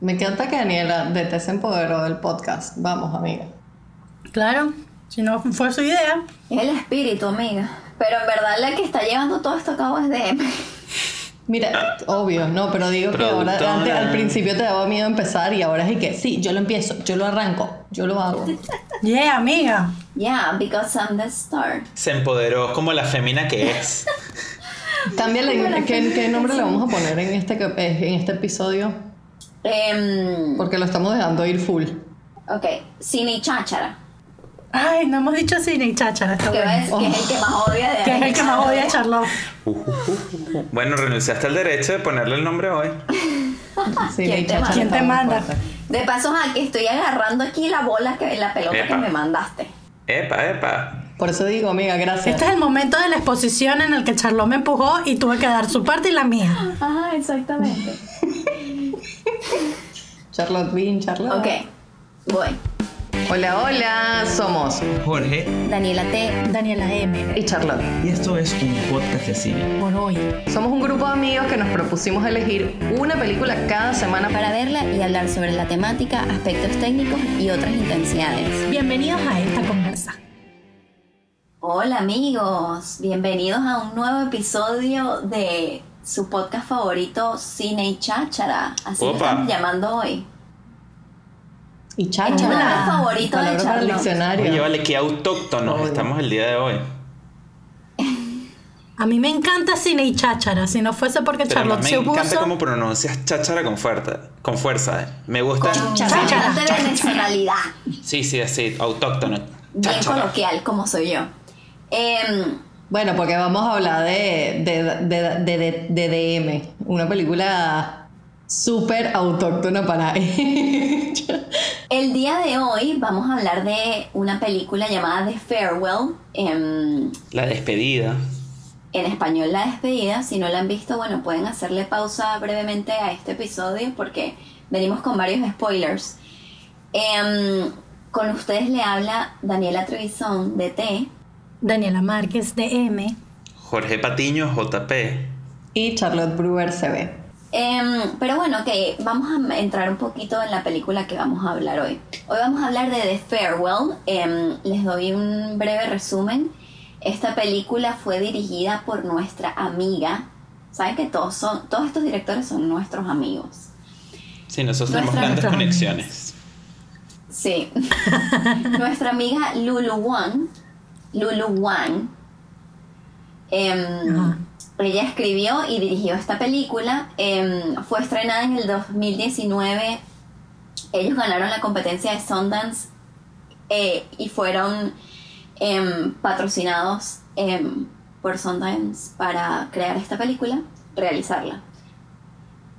Me encanta que Daniela de Te se empoderó del podcast. Vamos, amiga. Claro, si no fue su idea. Es el espíritu, amiga. Pero en verdad la que está llevando todo esto a cabo es DM. Mira, obvio, no, pero digo que ahora, antes, al principio te daba miedo empezar y ahora es que sí, yo lo empiezo, yo lo arranco, yo lo hago. Yeah, amiga. Yeah, because I'm the star. Se empoderó como la femina que es. Cámbiale, ¿qué, qué nombre le vamos a poner en este, en este episodio? Em, Porque lo estamos dejando ir full. ok, cine y cháchara. Ay, no hemos dicho cine y cháchara, está bueno. ves, que es el que más odia de Que es el que más odia. Charlotte. Bueno, renunciaste al derecho de ponerle el nombre hoy. Sí, ¿Quién te manda? ¿Quién está te muy manda? fuerte. De paso, aquí estoy agarrando aquí la bola, que la pelota Epa. que me mandaste. Epa, epa. Por eso digo, amiga, gracias. Este es el momento de la exposición en el que Charlotte me empujó y tuve que dar su parte y la mía. Ajá, exactamente. Charlotte Bean, Charlotte. ok, voy. Hola, hola, somos Jorge Daniela T. Daniela M. y Charlotte. y esto es un podcast de cine. Por hoy. Somos un grupo de amigos que nos propusimos elegir una película cada semana para Para verla y hablar sobre la temática, aspectos técnicos y otras intensidades. Bienvenidos a esta conversa. Hola amigos, bienvenidos a un nuevo episodio de su podcast favorito Cine y Cháchara. Así lo Opa. estamos llamando hoy. y Cháchara. canal favorito de Charlotte. diccionario. Oye, vale, qué autóctonos Oye. estamos el día de hoy. A mí me encanta cine y cháchara. Si no fuese porque Pero Charlotte se me encanta opuso. cómo pronuncias cháchara con fuerza. Con fuerza. eh. Me gusta. Con Cháchara. bastante venezonalidad. Sí, sí, así, autóctono. Bien coloquial, como soy yo. Em, Bueno, porque vamos a hablar de, de, de, de, de- de DM, una película súper autóctona para ella. el día de hoy vamos a hablar de una película llamada The Farewell. em, La despedida. en español La Despedida. Si no la han visto, bueno, pueden hacerle pausa brevemente a este episodio porque venimos con varios spoilers. Em, con ustedes le habla Daniela Trevisan de T. Daniela Márquez de M. Jorge Patiño, JP. Y Charlotte Brewer se ve. Em, pero bueno, ok, vamos a entrar un poquito en la película que vamos a hablar hoy. Hoy vamos a hablar de The Farewell. Em, les doy un breve resumen. Esta película fue dirigida por nuestra amiga. Saben que todos son, todos estos directores son nuestros amigos. Sí, nosotros tenemos Nuestra- grandes nuestra- conexiones. Sí. nuestra amiga Lulu Wang. Lulu Wang. em, ella escribió y dirigió esta película. em, fue estrenada en el 2019. Ellos ganaron la competencia de Sundance eh, y fueron em, patrocinados por Sundance para crear esta película, realizarla.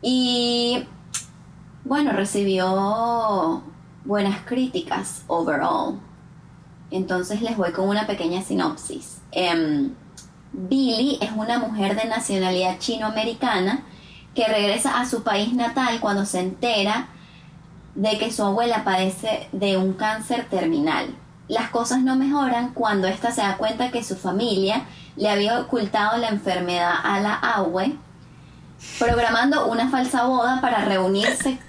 Y bueno, recibió buenas críticas overall. Entonces les voy con una pequeña sinopsis. Em, Billy es una mujer de nacionalidad chinoamericana que regresa a su país natal cuando se entera de que su abuela padece de un cáncer terminal. Las cosas no mejoran cuando ésta se da cuenta que su familia le había ocultado la enfermedad a la abue, programando una falsa boda para reunirse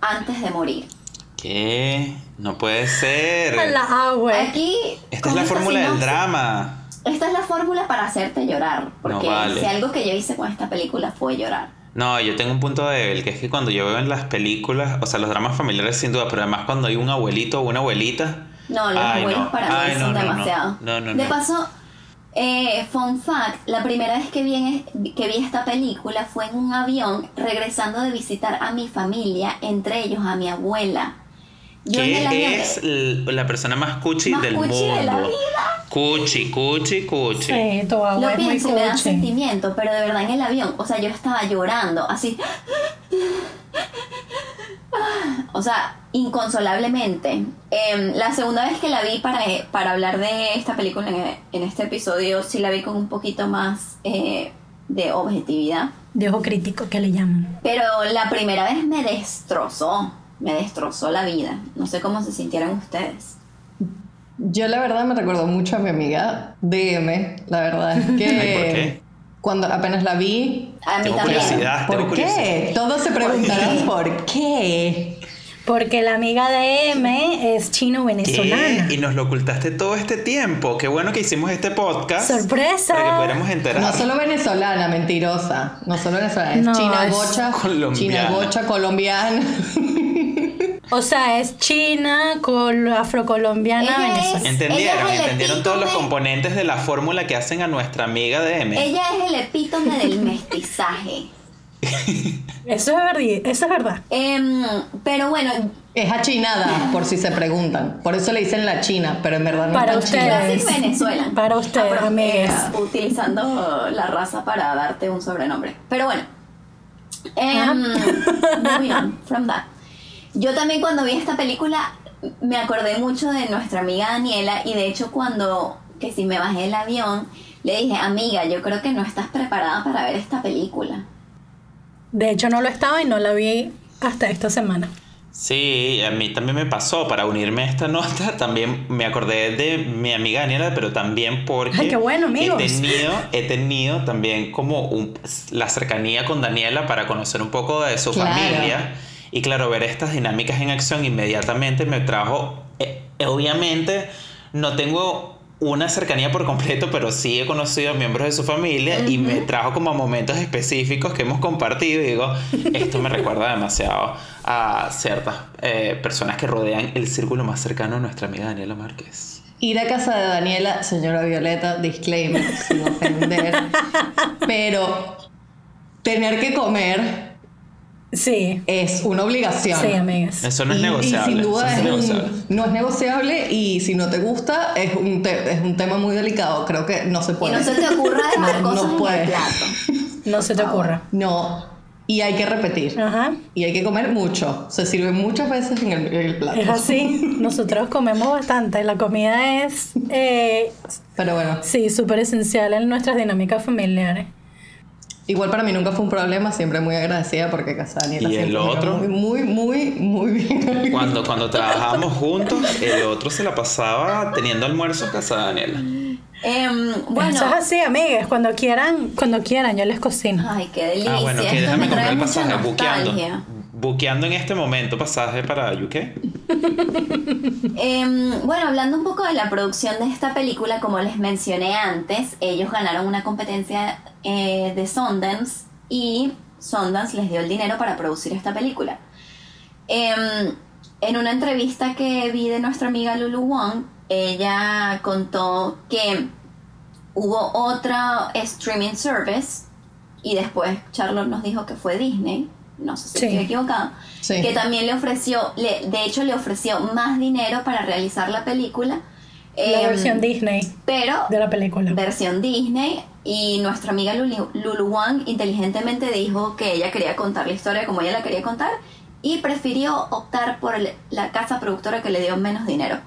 antes de morir. ¿Qué? No puede ser. La agua. Aquí Esta es la fórmula del drama. Esta es la fórmula para hacerte llorar, porque No vale. si algo que yo hice con esta película fue llorar. No, yo tengo un punto débil, que es que cuando yo veo en las películas, o sea, los dramas familiares sin duda, pero además cuando hay un abuelito o una abuelita, No, los Ay, abuelos no. para mí Ay, son no, no, no. demasiado. No, no, De paso, eh, fun fact, la primera vez que vi, que vi esta película fue en un avión regresando de visitar a mi familia, entre ellos a mi abuela. ¿Qué es la persona más cuchi Más del cuchi mundo? de la vida. Cuchi, cuchi, cuchi. Sí, tu Lo es muy pienso y me da sentimiento, pero de verdad en el avión, o sea, yo estaba llorando, así. O sea, inconsolablemente. Em, la segunda vez que la vi para, para hablar de esta película en, en este episodio, sí la vi con un poquito más eh, de objetividad. De ojo crítico que le llaman. Pero la primera vez me destrozó, me destrozó la vida. No sé cómo se sintieron ustedes. Yo la verdad me recuerdo mucho a mi amiga DM. La verdad es que... Ay, ¿por qué? Cuando apenas la vi, A mí Tengo también. curiosidad. tengo ¿por curiosidad. qué? Todos se preguntarán por qué. Porque la amiga de M es ¿Qué? chino-venezolana. Y nos lo ocultaste todo este tiempo. Qué bueno que hicimos este podcast. ¡Sorpresa! Para que pudiéramos enterar. No solo venezolana, mentirosa. No solo venezolana, es No, china es gocha, colombiana. china gocha, colombiana. O sea, es china, col afrocolombiana, Ella es- venezolana. ¿Entendieron? Ella es el ¿Entendieron todos los componentes de la fórmula que hacen a nuestra amiga de M? Ella es el epítome del mestizaje. Eso es verdad. Eso es verdad. Em, pero bueno, Es achinada, por si se preguntan. Por eso le dicen la china, pero en verdad no Para es china. ustedes. Venezuela. Para ustedes, amigues. eh, utilizando la raza para darte un sobrenombre. Pero bueno. Em, moving on from that. Yo también cuando vi esta película me acordé mucho de nuestra amiga Daniela y de hecho cuando que si me bajé del avión le dije, amiga, yo creo que no estás preparada para ver esta película. De hecho, no lo estaba y no la vi hasta esta semana. Sí, a mí también me pasó. Para unirme a esta nota, también me acordé de mi amiga Daniela, pero también porque Ay, qué bueno, amigos. he tenido, he tenido también como un- la cercanía con Daniela para conocer un poco de su Claro. familia. Y claro, ver estas dinámicas en acción inmediatamente me trajo, eh, obviamente no tengo una cercanía por completo, pero sí he conocido a miembros de su familia y me trajo como momentos específicos que hemos compartido y digo, esto me recuerda demasiado a ciertas eh, personas que rodean el círculo más cercano a nuestra amiga Daniela Márquez. Ir a casa de Daniela, señora Violeta, disclaimer, sin ofender. Pero tener que comer Sí. es una obligación. Sí, amigas. Eso no es Y- negociable. Y sin duda es no es un- negociable. no es negociable y si no te gusta es un, te- es un tema muy delicado. Creo que no se Y puede. no se te ocurra dejar No, cosas no en el plato. No se te ocurra. No. Y hay que repetir. Ajá. Y hay que comer mucho. Se sirve muchas veces en el, en el plato. Es así. Nosotros comemos bastante. La comida es, eh, Pero bueno, sí, súper esencial en nuestras dinámicas familiares. Igual para mí nunca fue un problema. Siempre muy agradecida porque casa de Daniela ¿Y el otro? Muy, muy, muy, muy bien. Cuando, cuando trabajábamos juntos, el otro se la pasaba teniendo almuerzos en casa de Daniela. Em, bueno, Eso es así, amigas. Cuando quieran, cuando quieran, yo les cocino. ay, qué delicia. Ah, bueno, que déjame comprar el pasaje, buqueando. Buqueando en este momento pasaje para UK. Em, bueno, hablando un poco de la producción de esta película, como les mencioné antes, ellos ganaron una competencia eh, de Sundance y Sundance les dio el dinero para producir esta película. Em, en una entrevista que vi de nuestra amiga Lulu Wong, ella contó que hubo otra streaming service y después Charlotte nos dijo que fue Disney, no sé si Sí. estoy equivocada, Sí. que también le ofreció, le- de hecho le ofreció más dinero para realizar la película. La em, versión Disney pero de la película. versión Disney y nuestra amiga Lulu, Lulu Wang inteligentemente dijo que ella quería contar la historia como ella la quería contar y prefirió optar por el- la casa productora que le dio menos dinero.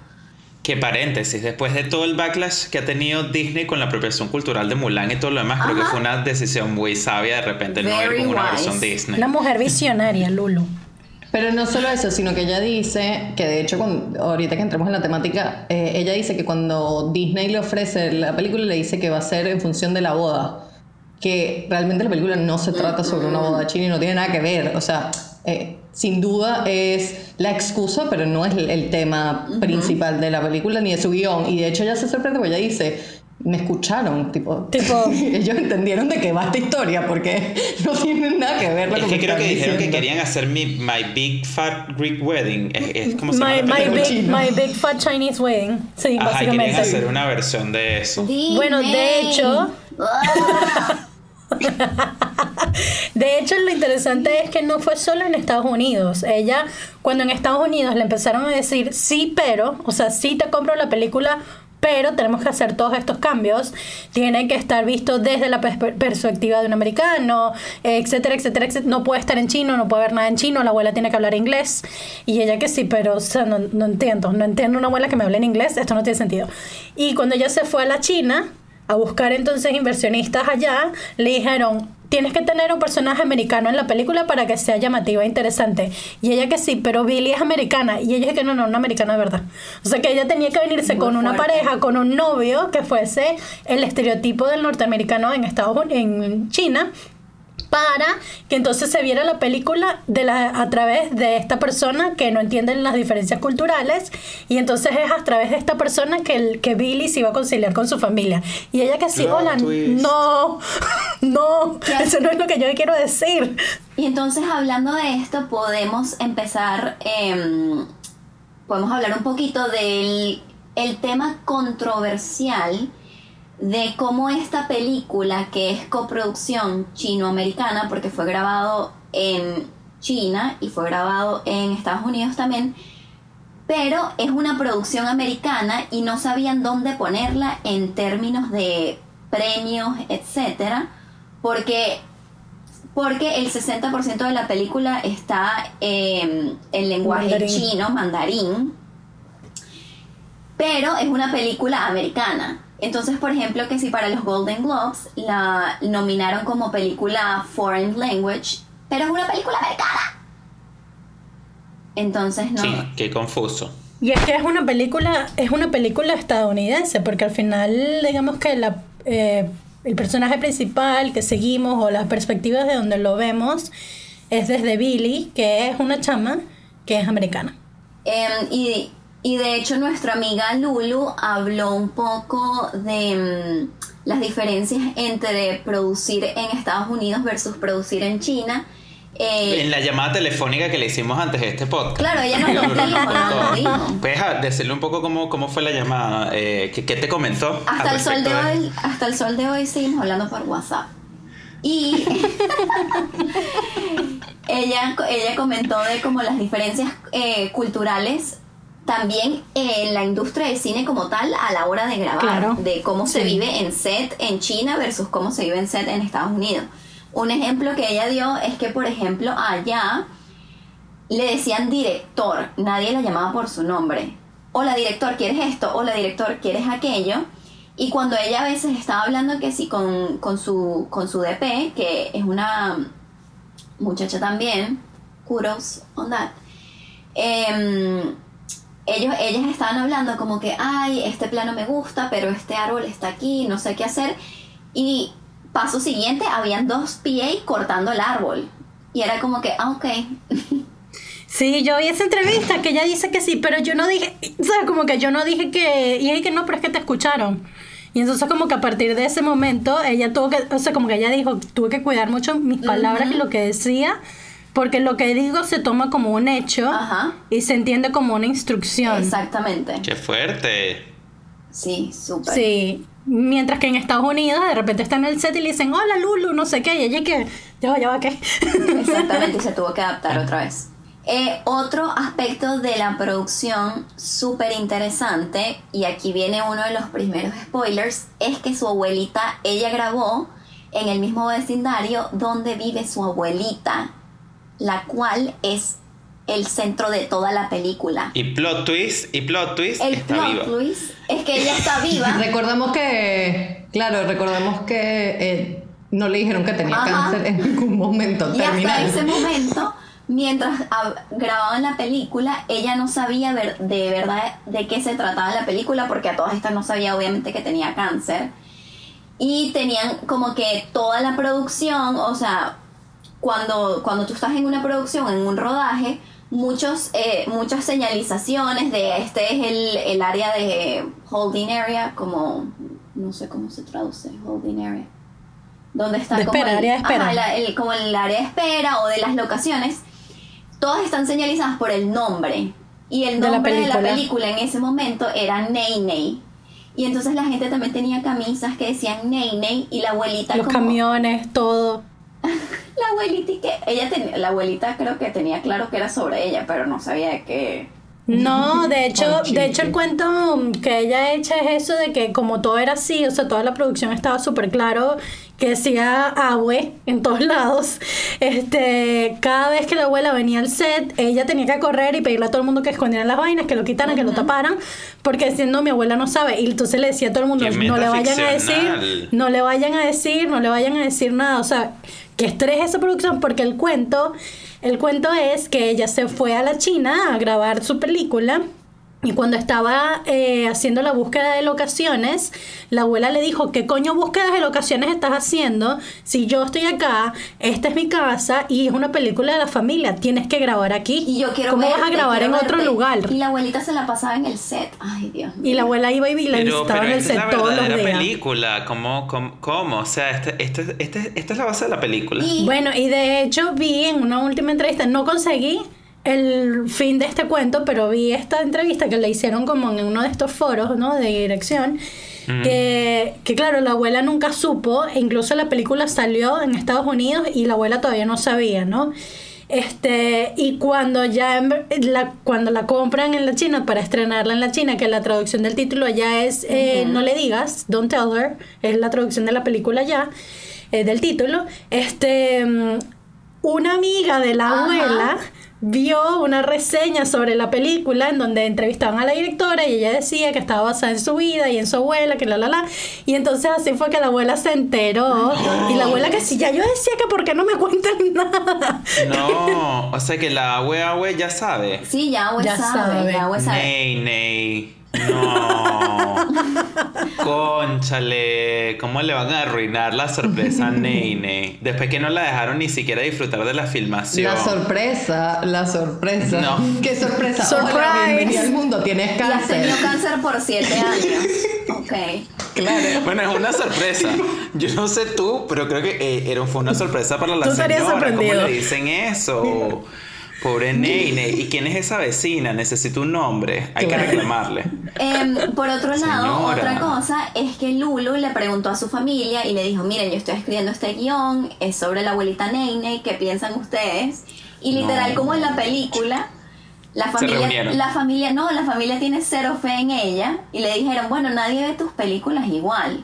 Que paréntesis, después de todo el backlash que ha tenido Disney con la apropiación cultural de Mulan y todo lo demás, creo que Ajá. fue una decisión muy sabia de repente no ir Very con una wise. versión Disney. Una mujer visionaria, Lulu. Pero no solo eso, sino que ella dice que de hecho, cuando- ahorita que entremos en la temática, eh, ella dice que cuando Disney le ofrece la película, le dice que va a ser en función de la boda. Que realmente la película no se trata sobre una boda china y no tiene nada que ver. O sea, eh, sin duda es la excusa, pero no es el, tema principal de la película ni de su guion. Y de hecho ella se sorprende porque ella dice. Me escucharon, tipo, Tipo- ellos entendieron de qué va esta historia porque no tienen nada que ver con Es que creo que dijeron que querían hacer mi My Big Fat Greek Wedding. Es, es como se llama My, big, my Big Fat Chinese Wedding. Sí, Ajá, y querían básicamente. hacer una versión de eso. Bueno, de hecho- De hecho, lo interesante es que no fue solo en Estados Unidos. Ella, cuando en Estados Unidos le empezaron a decir sí, pero, o sea, sí te compro la película, pero tenemos que hacer todos estos cambios. Tiene que estar visto desde la perspe- perspectiva de un americano, etcétera, etcétera, etcétera. No puede estar en chino, no puede haber nada en chino, la abuela tiene que hablar inglés. Y ella que sí, pero, o sea, no, no entiendo, no entiendo una abuela que me hable en inglés, esto no tiene sentido. Y cuando ella se fue a la China, a buscar entonces inversionistas allá, le dijeron, tienes que tener un personaje americano en la película para que sea llamativa e interesante. Y ella que sí, pero Billy es americana. Y ella que no, no, una americana de verdad. O sea que ella tenía que venirse Muy con una pareja, con un novio que fuese el estereotipo del norteamericano en Estados Unidos, en China para que entonces se viera la película de la, a través de esta persona que no entiende las diferencias culturales y entonces es a través de esta persona que, el, que Billy se iba a conciliar con su familia y ella que sí, Plot hola, twist. no, no, ¿Qué? eso no es lo que yo quiero decir. Y entonces hablando de esto podemos empezar, em, podemos hablar un poquito del el tema controversial de cómo esta película, que es coproducción chino-americana, porque fue grabado en China y fue grabado en Estados Unidos también, pero es una producción americana y no sabían dónde ponerla en términos de premios, etcétera, porque porque el 60% de la película está eh, en lenguaje Mandarín. chino, mandarín, pero es una película americana. Entonces, por ejemplo, que si para los Golden Globes la nominaron como película Foreign Language, pero es una película americana. Entonces, no. Sí, qué confuso. Y es que es una película, es una película estadounidense, porque al final, digamos que la, eh, el personaje principal que seguimos o las perspectivas de donde lo vemos es desde Billy, que es una chama que es americana. Em, y, y de hecho nuestra amiga Lulu habló un poco de mm, las diferencias entre producir en Estados Unidos versus producir en China. Eh, En la llamada telefónica que le hicimos antes de este podcast. Claro, ella nos lo dijo, nos lo dijo. Puedes ah, decirle un poco cómo, cómo fue la llamada, eh, ¿qué, qué te comentó? Hasta el sol de hoy, hasta el sol de hoy seguimos hablando por WhatsApp. Y ella, ella comentó de como las diferencias eh, culturales también en la industria del cine como tal a la hora de grabar, Claro. de cómo se Sí. vive en set en China versus cómo se vive en set en Estados Unidos. Un ejemplo que ella dio es que, por ejemplo, allá le decían director, nadie la llamaba por su nombre. Hola director, ¿quieres esto? Hola director, ¿quieres aquello? Y cuando ella a veces estaba hablando que sí con, con, su, con su DP, que es una muchacha también, kudos on that, em, ellos, ellas estaban hablando como que, ay, este plano me gusta, pero este árbol está aquí, no sé qué hacer. Y paso siguiente, habían dos PA cortando el árbol. Y era como que, ah, ok. Sí, yo vi esa entrevista que ella dice que sí, pero yo no dije, o sea, como que yo no dije que, y ella que no, pero es que te escucharon. Y entonces como que a partir de ese momento ella tuvo que, o sea, como que ella dijo, tuve que cuidar mucho mis palabras y lo que decía, porque lo que digo se toma como un hecho Ajá. y se entiende como una instrucción. Exactamente. Qué fuerte. Sí, súper. Sí. Mientras que en Estados Unidos de repente está en el set y le dicen, hola Lulu, no sé qué, y ella que, ya va, ya va, ¿qué? Exactamente, y se tuvo que adaptar otra vez. Eh, otro aspecto de la producción súper interesante, y aquí viene uno de los primeros spoilers, es que su abuelita, ella grabó en el mismo vecindario donde vive su abuelita, la cual es el centro de toda la película. Y plot twist, y plot twist, El está plot viva. twist es que ella está viva. Recordemos que, claro, recordemos que eh, no le dijeron que tenía Ajá. cáncer en ningún momento Y hasta terminal. ese momento, mientras grababan la película, ella no sabía ver- de verdad de qué se trataba la película, porque a todas estas no sabía obviamente que tenía cáncer. Y tenían como que toda la producción, o sea, cuando, cuando tú estás en una producción, en un rodaje, muchos, eh, muchas señalizaciones de este es el, el área de holding area, como, no sé cómo se traduce, holding area. Donde está De como espera, el- área de espera. ajá, la- el- como el área de espera o de las locaciones, todas están señalizadas por el nombre. Y el De la nombre de la película. película en ese momento era Ney Ney. Y entonces la gente también tenía camisas que decían Ney Ney y la abuelita Los como- camiones, todo. La abuelita y que ella tenía, la abuelita creo que tenía claro que era sobre ella, pero no sabía de qué. No, de hecho, de hecho el cuento que ella echa es eso de que como todo era así, o sea, toda la producción estaba súper claro que decía abue en todos lados. Este, cada vez que la abuela venía al set, ella tenía que correr y pedirle a todo el mundo que escondieran las vainas, que lo quitaran, que lo taparan, porque diciendo mi abuela no sabe. Y entonces le decía a todo el mundo, no le vayan a decir, no le vayan a decir, no le vayan a decir nada. O sea, que estrés esa producción porque el cuento, el cuento es que ella se fue a la China a grabar su película y cuando estaba eh, haciendo la búsqueda de locaciones, la abuela le dijo, ¿qué coño búsquedas de locaciones estás haciendo? Si yo estoy acá, esta es mi casa y es una película de la familia, tienes que grabar aquí. Y yo quiero ¿Cómo vas a verte, grabar en quiero otro verte. lugar? Y la abuelita se la pasaba en el set. Ay, Dios mío. Y la abuela iba y la Pero, visitaba pero en el esta es set la todos los verdadera días. película. ¿Cómo, cómo, cómo? O sea, este, este, este- esta es la base de la película. Y- Bueno, y de hecho vi en una última entrevista, no conseguí el fin de este cuento, pero vi esta entrevista que le hicieron como en uno de estos foros, ¿no? De dirección. Que, que claro, la abuela nunca supo, e incluso la película salió en Estados Unidos y la abuela todavía no sabía, ¿no? Este, y cuando ya la, cuando la compran en la China para estrenarla en la China, que la traducción del título ya es eh, No le digas, Don't Tell Her, es la traducción de la película ya, eh, del título, este, mm, una amiga de la Ajá. abuela vio una reseña sobre la película en donde entrevistaban a la directora y ella decía que estaba basada en su vida y en su abuela, que la la la. Y entonces así fue que la abuela se enteró. Y la abuela que sí, ya yo decía que por qué no me cuentan nada. No, o sea que la abue abue ya sabe. Sí, ya abue Ya sabe, sabe. ya abue sabe. Ney, ney. No. Conchale. ¿Cómo le van a arruinar la sorpresa a ney? Después que no la dejaron ni siquiera disfrutar de la filmación. La sorpresa, la sorpresa. No. ¿Qué sorpresa? Surprise. Hola, bienvenida al mundo, tienes cáncer. tenido cáncer por siete años. Ok. Claro. Bueno, es una sorpresa. Yo no sé tú, pero creo que eh, era, fue una sorpresa para la Tú señora. ¿Cómo le dicen eso? Pobre Ney, Ney. ¿Y quién es esa vecina? Necesito un nombre. Hay que reclamarle. Em, por otro lado, Señora. otra cosa es que Lulu le preguntó a su familia y le dijo, miren, yo estoy escribiendo este guion, es sobre la abuelita Nene, ¿qué piensan ustedes? Y literal, No. como en la película, la familia, la familia, no, la familia tiene cero fe en ella y le dijeron, bueno, nadie ve tus películas igual.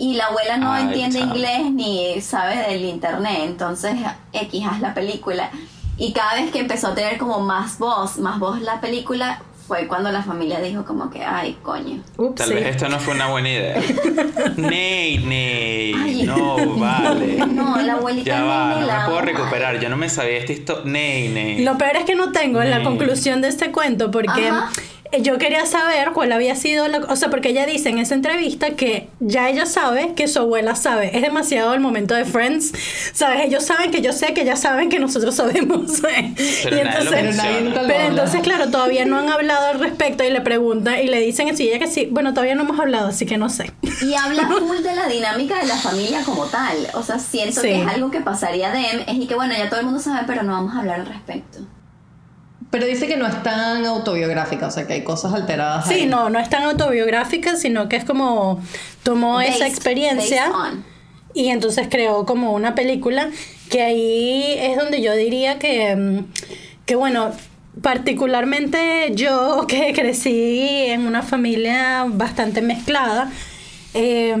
Y la abuela no Ay, entiende chao. inglés ni sabe del internet, entonces X haz la película. Y cada vez que empezó a tener como más voz, más voz la película, fue cuando la familia dijo como que, ay, coño. Ups, Tal sí. vez esto no fue una buena idea. Ney, Ney. Ay. No, vale. No, la abuelita Ya va, no la me puedo recuperar. Yo no me sabía esta historia. Ney, Ney. Lo peor es que no tengo la Mm. conclusión de este cuento porque Ajá. Eh, yo quería saber cuál había sido la... O sea, porque ella dice en esa entrevista que ya ella sabe que su abuela sabe. Es demasiado el momento de Friends. ¿Sabes? Ellos saben que yo sé que ya saben que nosotros sabemos. Pero y nadie lo Pero nadie entonces, claro, todavía no han hablado al respecto y le preguntan y le dicen así, ella que sí. Bueno, todavía no hemos hablado, así que no sé. Y habla full de la dinámica de la familia como tal. O sea, siento Sí. que es algo que pasaría de es y que bueno, ya todo el mundo sabe, pero no vamos a hablar al respecto. Pero dice que no es tan autobiográfica, o sea que hay cosas alteradas. Sí, ahí. no, no es tan autobiográfica, sino que es como tomó esa experiencia. Y entonces creó como una película que ahí es donde yo diría que, mm, que bueno, particularmente yo que crecí en una familia bastante mezclada eh,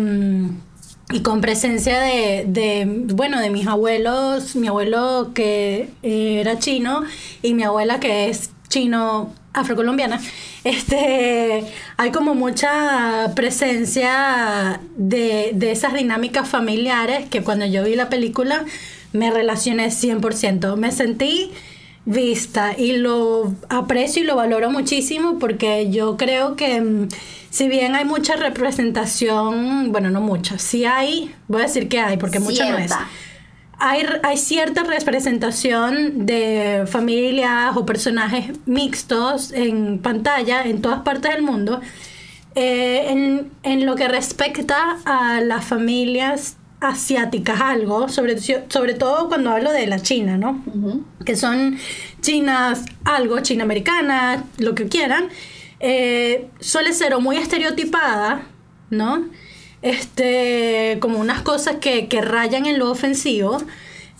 y con presencia de, bueno, de mis abuelos, mi abuelo que era chino y mi abuela que es chino afrocolombiana, este, hay como mucha presencia de, de esas dinámicas familiares que cuando yo vi la película me relacioné 100%. Me sentí vista y lo aprecio y lo valoro muchísimo porque yo creo que mm, si bien hay mucha representación, bueno, no mucha, sí hay, voy a decir que hay porque mucha no es. Cierta. Hay, hay cierta representación de familias o personajes mixtos en pantalla en todas partes del mundo. Eh, en, en lo que respecta a las familias asiáticas, algo, sobre, sobre todo cuando hablo de la China, ¿no? Ujú. que son chinas, algo, china americana, lo que quieran, eh, suele ser o muy estereotipada, ¿no? Este, como unas cosas que, que rayan en lo ofensivo,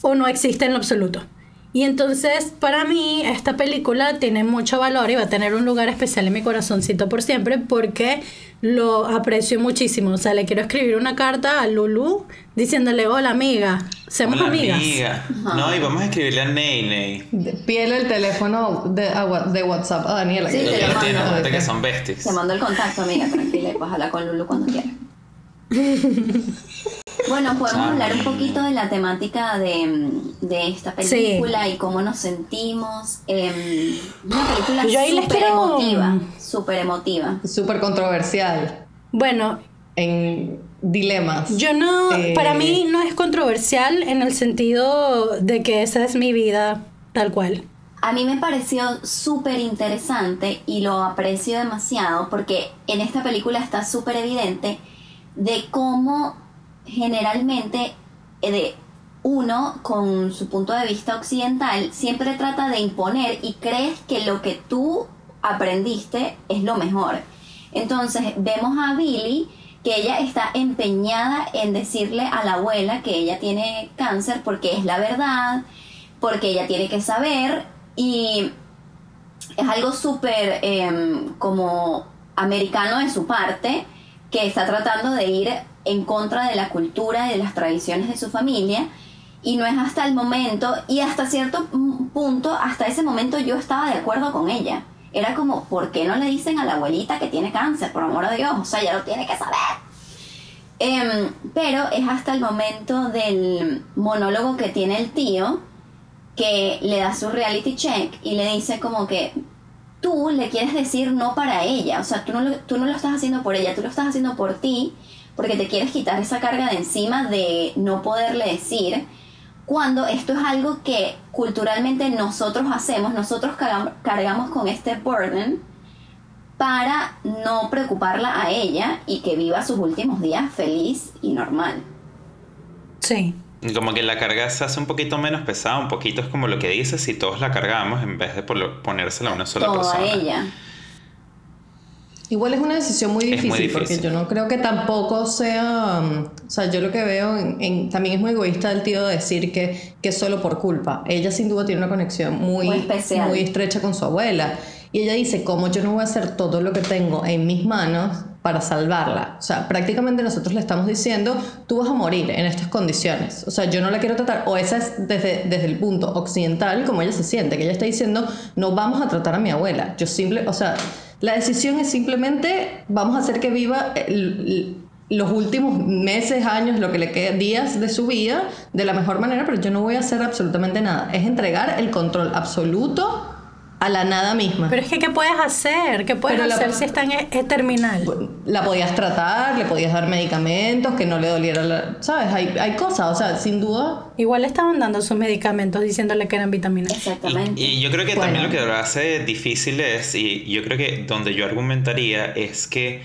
o no existe en lo absoluto. Y entonces, para mí, esta película tiene mucho valor y va a tener un lugar especial en mi corazoncito por siempre porque lo aprecio muchísimo. O sea, le quiero escribir una carta a Lulu diciéndole, hola amiga, seamos Hola, amigas. amiga. No, y vamos a escribirle a Ney, Ney. De- Pídele el teléfono de, de WhatsApp a Daniela. Sí, que te Ya lo lo mando. que son besties. Te mando el contacto, amiga, tranquila, y puedes hablar con Lulu cuando quieras. Bueno, podemos hablar un poquito de la temática de, de esta película y cómo nos sentimos. Eh, una película Yo ahí les súper quiero- emotiva, súper emotiva. Súper controversial Bueno, en dilemas. yo no, Eh, para mí no es controversial en el sentido de que esa es mi vida tal cual. A mí me pareció súper interesante y lo aprecio demasiado porque en esta película está súper evidente de cómo generalmente eh, de uno con su punto de vista occidental siempre trata de imponer y crees que lo que tú aprendiste es lo mejor. Entonces vemos a Billy que ella está empeñada en decirle a la abuela que ella tiene cáncer porque es la verdad, porque ella tiene que saber y es algo súper em, como americano de su parte que está tratando de ir en contra de la cultura y de las tradiciones de su familia y no es hasta el momento y hasta cierto punto hasta ese momento yo estaba de acuerdo con ella era como ¿por qué no le dicen a la abuelita que tiene cáncer por amor a Dios? o sea ella lo tiene que saber Em, pero es hasta el momento del monólogo que tiene el tío que le da su reality check y le dice como que tú le quieres decir no para ella, o sea, tú no, lo, tú no lo estás haciendo por ella, tú lo estás haciendo por ti, porque te quieres quitar esa carga de encima de no poderle decir, cuando esto es algo que culturalmente nosotros hacemos, nosotros cargam- cargamos con este burden para no preocuparla a ella y que viva sus últimos días feliz y normal. Sí. Como que la carga se hace un poquito menos pesada, un poquito es como lo que dices, si todos la cargamos en vez de ponérsela a una sola Todo persona. a ella. Igual es una decisión muy Es difícil, muy porque difícil. yo no creo que tampoco sea, um, o sea, yo lo que veo en, en- también es muy egoísta del tío decir que, que es solo por culpa. Ella sin duda tiene una conexión muy, Muy especial. muy estrecha con su abuela. Y ella dice, como yo no voy a hacer todo lo que tengo en mis manos para salvarla. O sea, prácticamente nosotros le estamos diciendo, tú vas a morir en estas condiciones. O sea, yo no la quiero tratar. O esa es desde, desde el punto occidental, como ella se siente, que ella está diciendo, no vamos a tratar a mi abuela. Yo simple, o sea, la decisión es simplemente, vamos a hacer que viva el- los últimos meses, años, lo que le queda, días de su vida de la mejor manera, pero yo no voy a hacer absolutamente nada. Es entregar el control absoluto a la nada misma. Pero es que, ¿qué puedes hacer? ¿Qué puedes Pero la- hacer si está en es terminal? la podías tratar, le podías dar medicamentos, que no le doliera la... ¿Sabes? Hay, hay cosas, o sea, sin duda... Igual le estaban dando sus medicamentos diciéndole que eran vitaminas. Exactamente. Y, y yo creo que Bueno. también lo que lo hace difícil es, y yo creo que donde yo argumentaría es que,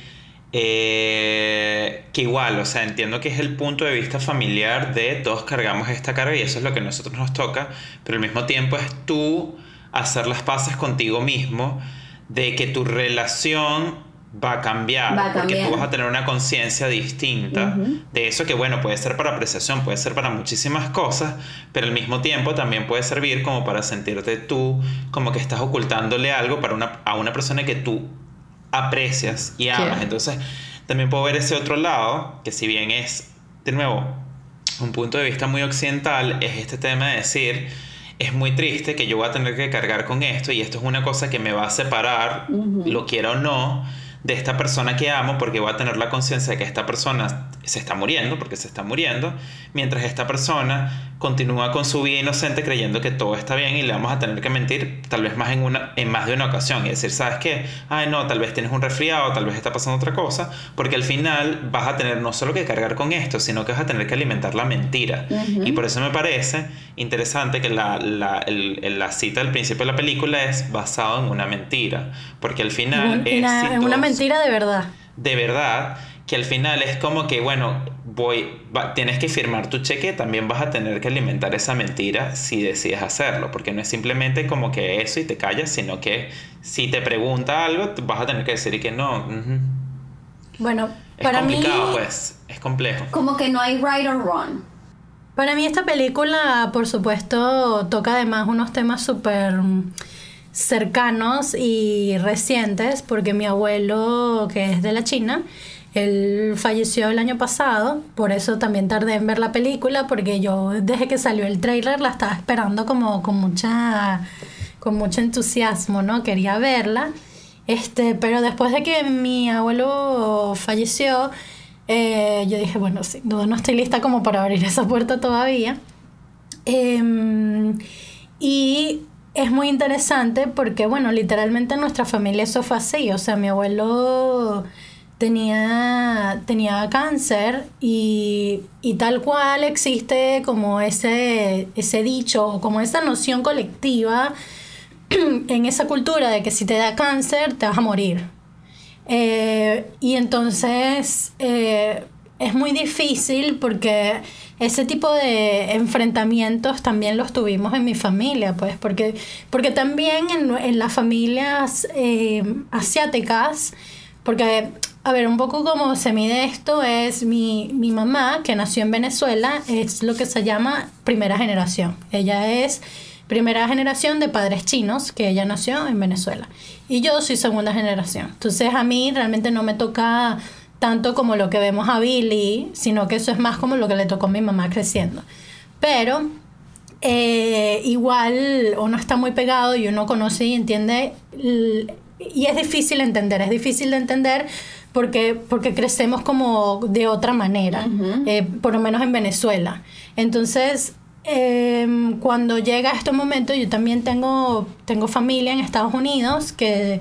eh, que igual, o sea, entiendo que es el punto de vista familiar de todos cargamos esta carga y eso es lo que a nosotros nos toca, pero al mismo tiempo es tú hacer las paces contigo mismo de que tu relación va a cambiar, Va a porque tú vas a tener una conciencia distinta de eso que bueno, puede ser para apreciación, puede ser para muchísimas cosas, pero al mismo tiempo también puede servir como para sentirte tú como que estás ocultándole algo para una, a una persona que tú aprecias y amas. Entonces, también puedo ver ese otro lado, que si bien es, de nuevo, un punto de vista muy occidental, es este tema de decir, es muy triste que yo voy a tener que cargar con esto y esto es una cosa que me va a separar, lo quiera o no, de esta persona que amo porque voy a tener la conciencia de que esta persona se está muriendo, porque se está muriendo, mientras esta persona continúa con su vida inocente creyendo que todo está bien y le vamos a tener que mentir tal vez más en, una, en más de una ocasión y decir, ¿sabes qué? Ay, no, tal vez tienes un resfriado, tal vez está pasando otra cosa, porque al final vas a tener no solo que cargar con esto, sino que vas a tener que alimentar la mentira. Y por eso me parece interesante que la, la, el- la cita del principio de la película es basado en una mentira, porque al final es si una mentira de verdad. de verdad que al final es como que, bueno, voy, va- tienes que firmar tu cheque, también vas a tener que alimentar esa mentira si decides hacerlo, porque no es simplemente como que eso y te callas, sino que si te pregunta algo, te- vas a tener que decir que no. ujú. Bueno, Es para mí, complicado, pues, es complejo. Como que no hay right or wrong. para mí esta película, por supuesto, toca además unos temas súper cercanos y recientes, porque mi abuelo, que es de la China, él falleció el año pasado, por eso también tardé en ver la película, porque yo desde que salió el tráiler la estaba esperando como con mucha con mucho entusiasmo, ¿no? Quería verla. Este, pero después de que mi abuelo falleció, Eh, yo dije, bueno, sí, no, no estoy lista como para abrir esa puerta todavía. Em, y es muy interesante porque, bueno, literalmente en nuestra familia eso fue así. O sea, mi abuelo tenía, tenía cáncer y, y tal cual existe como ese, ese dicho o como esa noción colectiva en esa cultura de que si te da cáncer te vas a morir. Eh, y entonces eh, es muy difícil porque ese tipo de enfrentamientos también los tuvimos en mi familia, pues, porque, porque también en, en las familias eh, asiáticas, porque, a ver, un poco como se mide esto es mi, mi mamá, que nació en Venezuela, es lo que se llama primera generación. Ella es primera generación de padres chinos, que ella nació en Venezuela. Y yo soy segunda generación. Entonces a mí realmente no me toca tanto como lo que vemos a Billy, sino que eso es más como lo que le tocó a mi mamá creciendo. Pero eh, igual uno está muy pegado y uno conoce y entiende, y es difícil entender, es difícil de entender porque, porque crecemos como de otra manera, eh, por lo menos en Venezuela. Entonces, em, cuando llega este momento, yo también tengo, tengo familia en Estados Unidos que,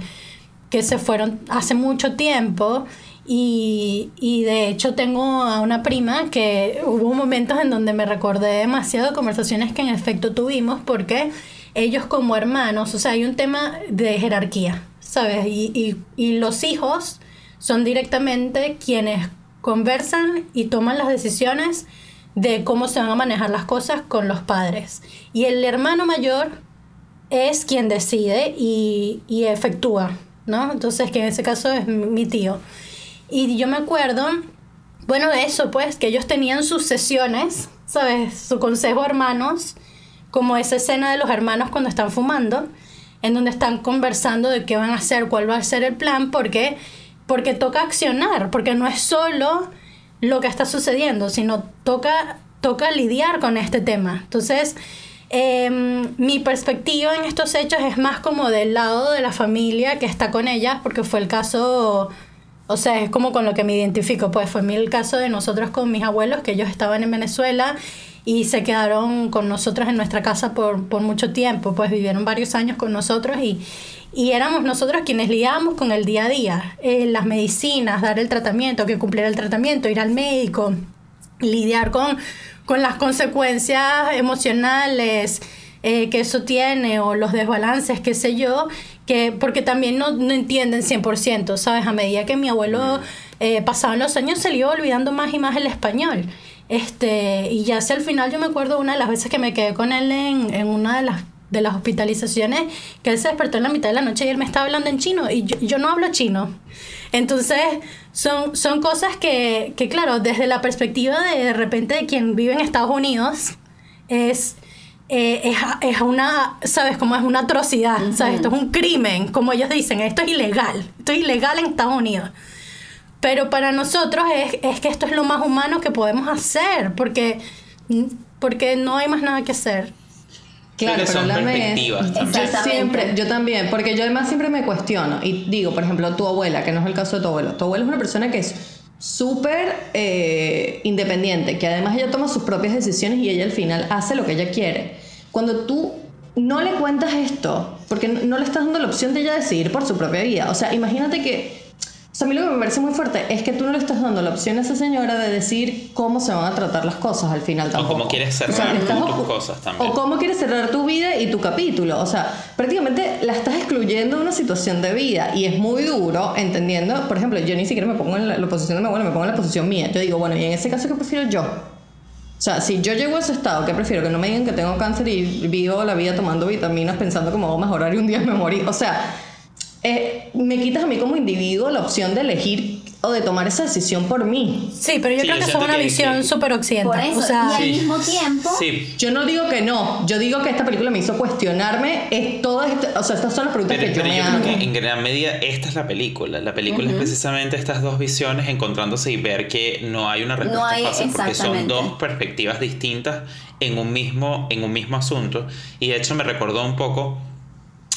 que se fueron hace mucho tiempo y, y, de hecho tengo a una prima que hubo momentos en donde me recordé demasiado de conversaciones que en efecto tuvimos porque ellos como hermanos, o sea, hay un tema de jerarquía, ¿sabes? Y, y, y los hijos son directamente quienes conversan y toman las decisiones de cómo se van a manejar las cosas con los padres. Y el hermano mayor es quien decide y, y efectúa, ¿no? Entonces, que en ese caso es mi tío. Y yo me acuerdo, bueno, eso, pues, que ellos tenían sus sesiones, ¿sabes? Su consejo hermanos, como esa escena de los hermanos cuando están fumando, en donde están conversando de qué van a hacer, cuál va a ser el plan, porque, porque toca accionar, porque no es solo lo que está sucediendo, sino toca, toca lidiar con este tema. Entonces, em, mi perspectiva en estos hechos es más como del lado de la familia que está con ellas, porque fue el caso o sea, es como con lo que me identifico. Pues fue el caso de nosotros con mis abuelos, que ellos estaban en Venezuela y se quedaron con nosotros en nuestra casa por, por mucho tiempo. Pues vivieron varios años con nosotros y, y éramos nosotros quienes lidiábamos con el día a día. Eh, las medicinas, dar el tratamiento, que cumpliera el tratamiento, ir al médico, lidiar con, con las consecuencias emocionales. Eh, que eso tiene o los desbalances, qué sé yo, que porque también no, no entienden 100%, ¿sabes? A medida que mi abuelo eh, pasaban los años se le iba olvidando más y más el español. Este, y ya hacia el final yo me acuerdo una de las veces que me quedé con él en, en una de las de las hospitalizaciones, que él se despertó en la mitad de la noche y él me estaba hablando en chino y yo, yo no hablo chino. Entonces, son, son cosas que, que, claro, desde la perspectiva de, de repente de quien vive en Estados Unidos, es, eh, es, es, una, ¿sabes? Como es una atrocidad, ¿sabes? Esto es un crimen, como ellos dicen, esto es ilegal, esto es ilegal en Estados Unidos. Pero para nosotros es, es que esto es lo más humano que podemos hacer, porque, porque no hay más nada que hacer. Claro, pero la yo siempre, yo también, porque yo además siempre me cuestiono y digo, por ejemplo, tu abuela, que no es el caso de tu abuelo, tu abuelo es una persona que es súper eh, independiente, que además ella toma sus propias decisiones y ella al final hace lo que ella quiere. Cuando tú no le cuentas esto, porque no le estás dando la opción de ella decidir por su propia vida, o sea, imagínate que o sea, a mí lo que me parece muy fuerte es que tú no le estás dando la opción a esa señora de decir cómo se van a tratar las cosas al final tampoco. O cómo quieres cerrar tus cosas también. O cómo quieres cerrar tu vida y tu capítulo. O sea, prácticamente la estás excluyendo de una situación de vida y es muy duro entendiendo, por ejemplo, yo ni siquiera me pongo en la, posición de mi abuela, me pongo en la posición mía. Yo digo, bueno, y en ese caso, ¿qué prefiero yo? O sea, si yo llego a ese estado, ¿qué prefiero? Que no me digan que tengo cáncer y vivo la vida tomando vitaminas pensando cómo voy a mejorar y un día me morí. O sea, eh, me quitas a mí como individuo la opción de elegir o de tomar esa decisión por mí. Sí, pero yo creo que es una visión súper occidental. o sea, y al mismo tiempo. Yo no digo que no, yo digo que esta película me hizo cuestionarme es todo este, o sea, estas son las preguntas pero, que pero yo, yo creo que en gran medida esta es la película. La película es precisamente estas dos visiones encontrándose y ver que no hay una respuesta no hay, fácil porque son dos perspectivas distintas en un mismo en un mismo asunto y de hecho me recordó un poco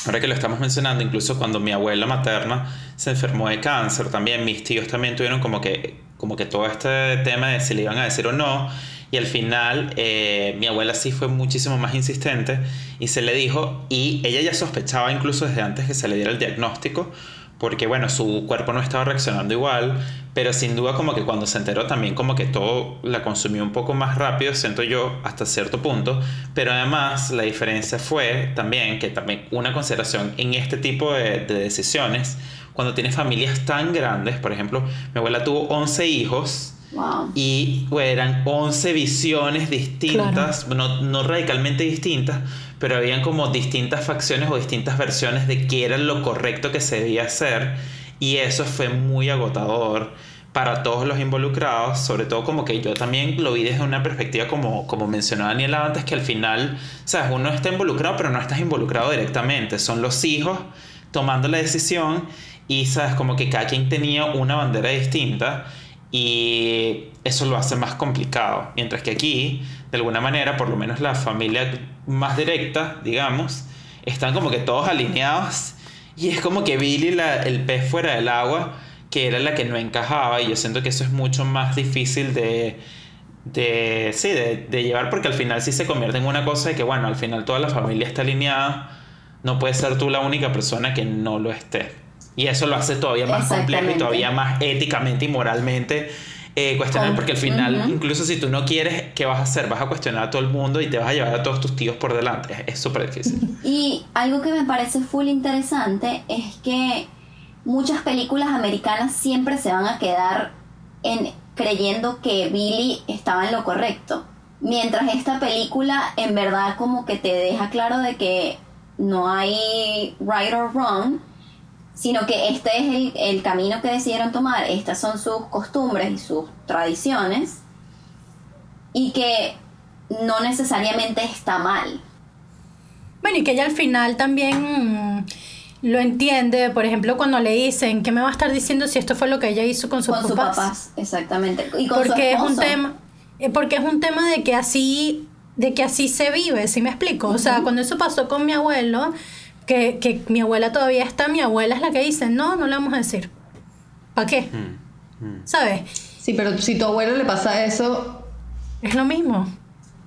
ahora que lo estamos mencionando, incluso cuando mi abuela materna se enfermó de cáncer, también mis tíos también tuvieron como que como que todo este tema de si le iban a decir o no. Y al final eh, mi abuela sí fue muchísimo más insistente y se le dijo, y ella ya sospechaba incluso desde antes que se le diera el diagnóstico, porque bueno, su cuerpo no estaba reaccionando igual, pero sin duda como que cuando se enteró también como que todo la consumió un poco más rápido, siento yo, hasta cierto punto, pero además la diferencia fue también que también una consideración en este tipo de, de decisiones, cuando tienes familias tan grandes, por ejemplo, mi abuela tuvo 11 hijos, Wow. y bueno, eran 11 visiones distintas, no, no radicalmente distintas, pero habían como distintas facciones o distintas versiones de qué era lo correcto que se debía hacer. Y eso fue muy agotador para todos los involucrados, sobre todo como que yo también lo vi desde una perspectiva como, como mencionaba Daniela antes, que al final, sabes, uno está involucrado, pero no estás involucrado directamente, son los hijos tomando la decisión y sabes, como que cada quien tenía una bandera distinta y eso lo hace más complicado. Mientras que aquí, de alguna manera, por lo menos la familia más directa, digamos, están como que todos alineados y es como que Billy, la- el pez fuera del agua, que era la que no encajaba y yo siento que eso es mucho más difícil de... De, sí, de, de llevar porque al final sí se convierte en una cosa de que bueno, al final toda la familia está alineada, no puedes ser tú la única persona que no lo esté. Y eso lo hace todavía más complejo y todavía más éticamente y moralmente eh, cuestionable, Com- porque al final, incluso si tú no quieres, ¿qué vas a hacer? Vas a cuestionar a todo el mundo y te vas a llevar a todos tus tíos por delante. Es- Es súper difícil. Y algo que me parece full interesante es que muchas películas americanas siempre se van a quedar en creyendo que Billy estaba en lo correcto. Mientras esta película en verdad como que te deja claro de que no hay right or wrong, sino que este es el, el camino que decidieron tomar, estas son sus costumbres y sus tradiciones, y que no necesariamente está mal. Bueno, y que ella al final también mm, lo entiende, por ejemplo, cuando le dicen, ¿qué me va a estar diciendo si esto fue lo que ella hizo con sus con sus papás? papás, exactamente. Y con su porque es un tema eh, porque es un tema de que así de que así se vive ¿sí me explico? o sea cuando eso pasó con mi abuelo que, que mi abuela todavía está mi abuela es la que dice no no le vamos a decir ¿para qué? ¿sabes? Sí, pero si tu abuelo le pasa eso, es lo mismo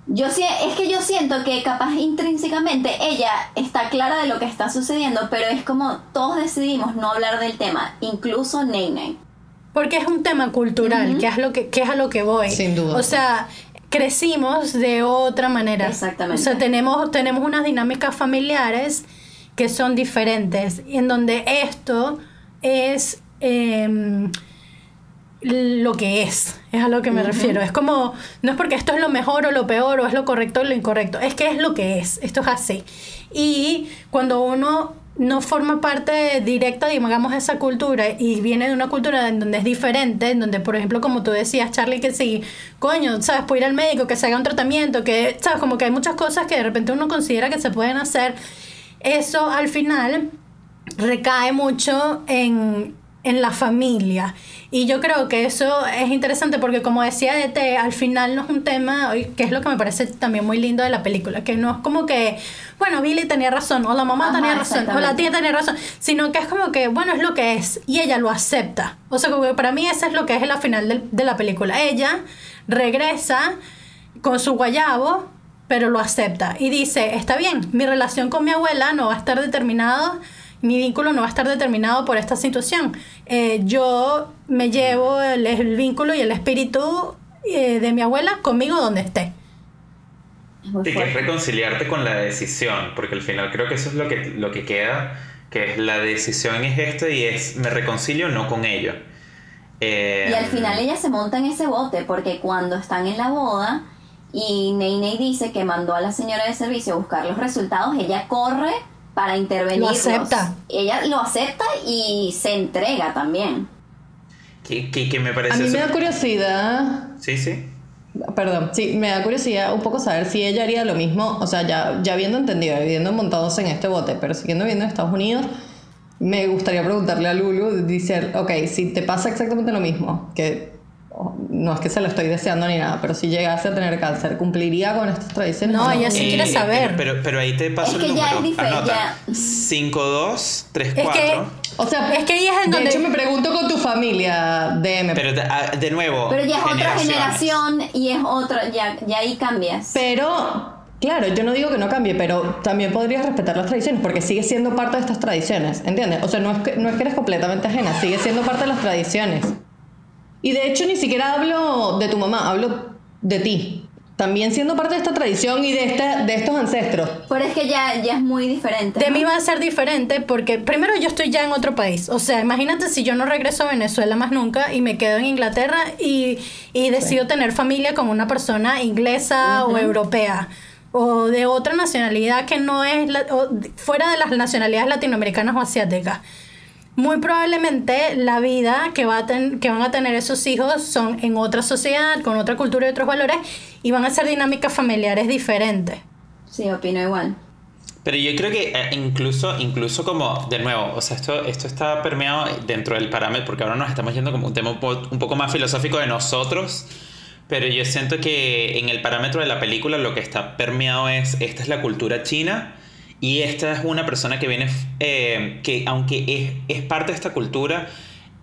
Yo sí, es que yo siento que capaz intrínsecamente ella está clara de lo que está sucediendo, pero es como todos decidimos no hablar del tema, incluso Nene. porque es un tema cultural que es lo que, que es a lo que voy Sin duda. o sea crecimos de otra manera Exactamente. o sea tenemos tenemos unas dinámicas familiares que son diferentes y en donde esto es em, lo que es, es a lo que me refiero. Es como, no es porque esto es lo mejor o lo peor o es lo correcto o lo incorrecto, es que es lo que es, esto es así. Y cuando uno no forma parte directa, digamos, de esa cultura y viene de una cultura en donde es diferente, en donde, por ejemplo, como tú decías, Charlie, que sí, coño, ¿sabes? Puede ir al médico, que se haga un tratamiento, que, ¿sabes? Como que hay muchas cosas que de repente uno considera que se pueden hacer. Eso al final recae mucho en, en la familia. Y yo creo que eso es interesante porque como decía DT, al final no es un tema, que es lo que me parece también muy lindo de la película, que no es como que, bueno, Billy tenía razón, o la mamá Ajá, tenía razón, o la tía tenía razón, sino que es como que, bueno, es lo que es, y ella lo acepta. O sea, como que para mí ese es lo que es la final del- de la película. Ella regresa con su guayabo, pero lo acepta y dice, está bien, mi relación con mi abuela no va a estar determinado, mi vínculo no va a estar determinado por esta situación. Eh, yo me llevo el, el vínculo y el espíritu eh, de mi abuela conmigo donde esté. Sí, que es reconciliarte con la decisión, porque al final creo que eso es lo que, lo que queda, que es la decisión es esto y es me reconcilio no con ello. Eh, Y al final ella se monta en ese bote porque cuando están en la boda y Nene dice que mandó a la señora de servicio a buscar los resultados, ella corre para intervenir. Lo acepta. Ella lo acepta y se entrega también. que me a parece... mí me da curiosidad Sí, sí. Perdón, sí, me da curiosidad un poco saber si ella haría lo mismo, o sea, ya, ya habiendo entendido, habiendo montados en este bote, pero siguiendo viendo en Estados Unidos, me gustaría preguntarle a Lulu, dice, ok, si te pasa exactamente lo mismo, que no es que se lo estoy deseando ni nada, pero si llegase a tener cáncer, ¿cumpliría con estas tradiciones? No, ella sí quiere Eh, saber. Pero, pero ahí te paso Es el que ya número. es difer- Anota. ya. 5234. Es que- O sea, Es que ahí es en donde- De hecho, me pregunto con tu familia, DM. Pero de, ah, de nuevo. Pero ya es otra generación y es otra, ya, ya ahí cambias. Pero, claro, yo no digo que no cambie, pero también podrías respetar las tradiciones, porque sigue siendo parte de estas tradiciones, ¿entiendes? O sea, no es que, no es que eres completamente ajena, sigue siendo parte de las tradiciones. Y de hecho, ni siquiera hablo de tu mamá, hablo de ti. También siendo parte de esta tradición y de, esta, de estos ancestros. Pero es que ya, ya es muy diferente. De mí va a ser diferente porque primero yo estoy ya en otro país. O sea, imagínate si yo no regreso a Venezuela más nunca y me quedo en Inglaterra y, y decido tener familia con una persona inglesa o europea o de otra nacionalidad que no es la- o fuera de las nacionalidades latinoamericanas o asiáticas. Muy probablemente la vida que, va a ten- que van a tener esos hijos son en otra sociedad, con otra cultura y otros valores, y van a ser dinámicas familiares diferentes. Sí, opino igual. Pero yo creo que eh, incluso, incluso como, de nuevo, o sea, esto, esto está permeado dentro del parámetro, porque ahora nos estamos yendo como un tema un poco más filosófico de nosotros, pero yo siento que en el parámetro de la película lo que está permeado es, esta es la cultura china, y esta es una persona que viene, eh, que aunque es, es parte de esta cultura,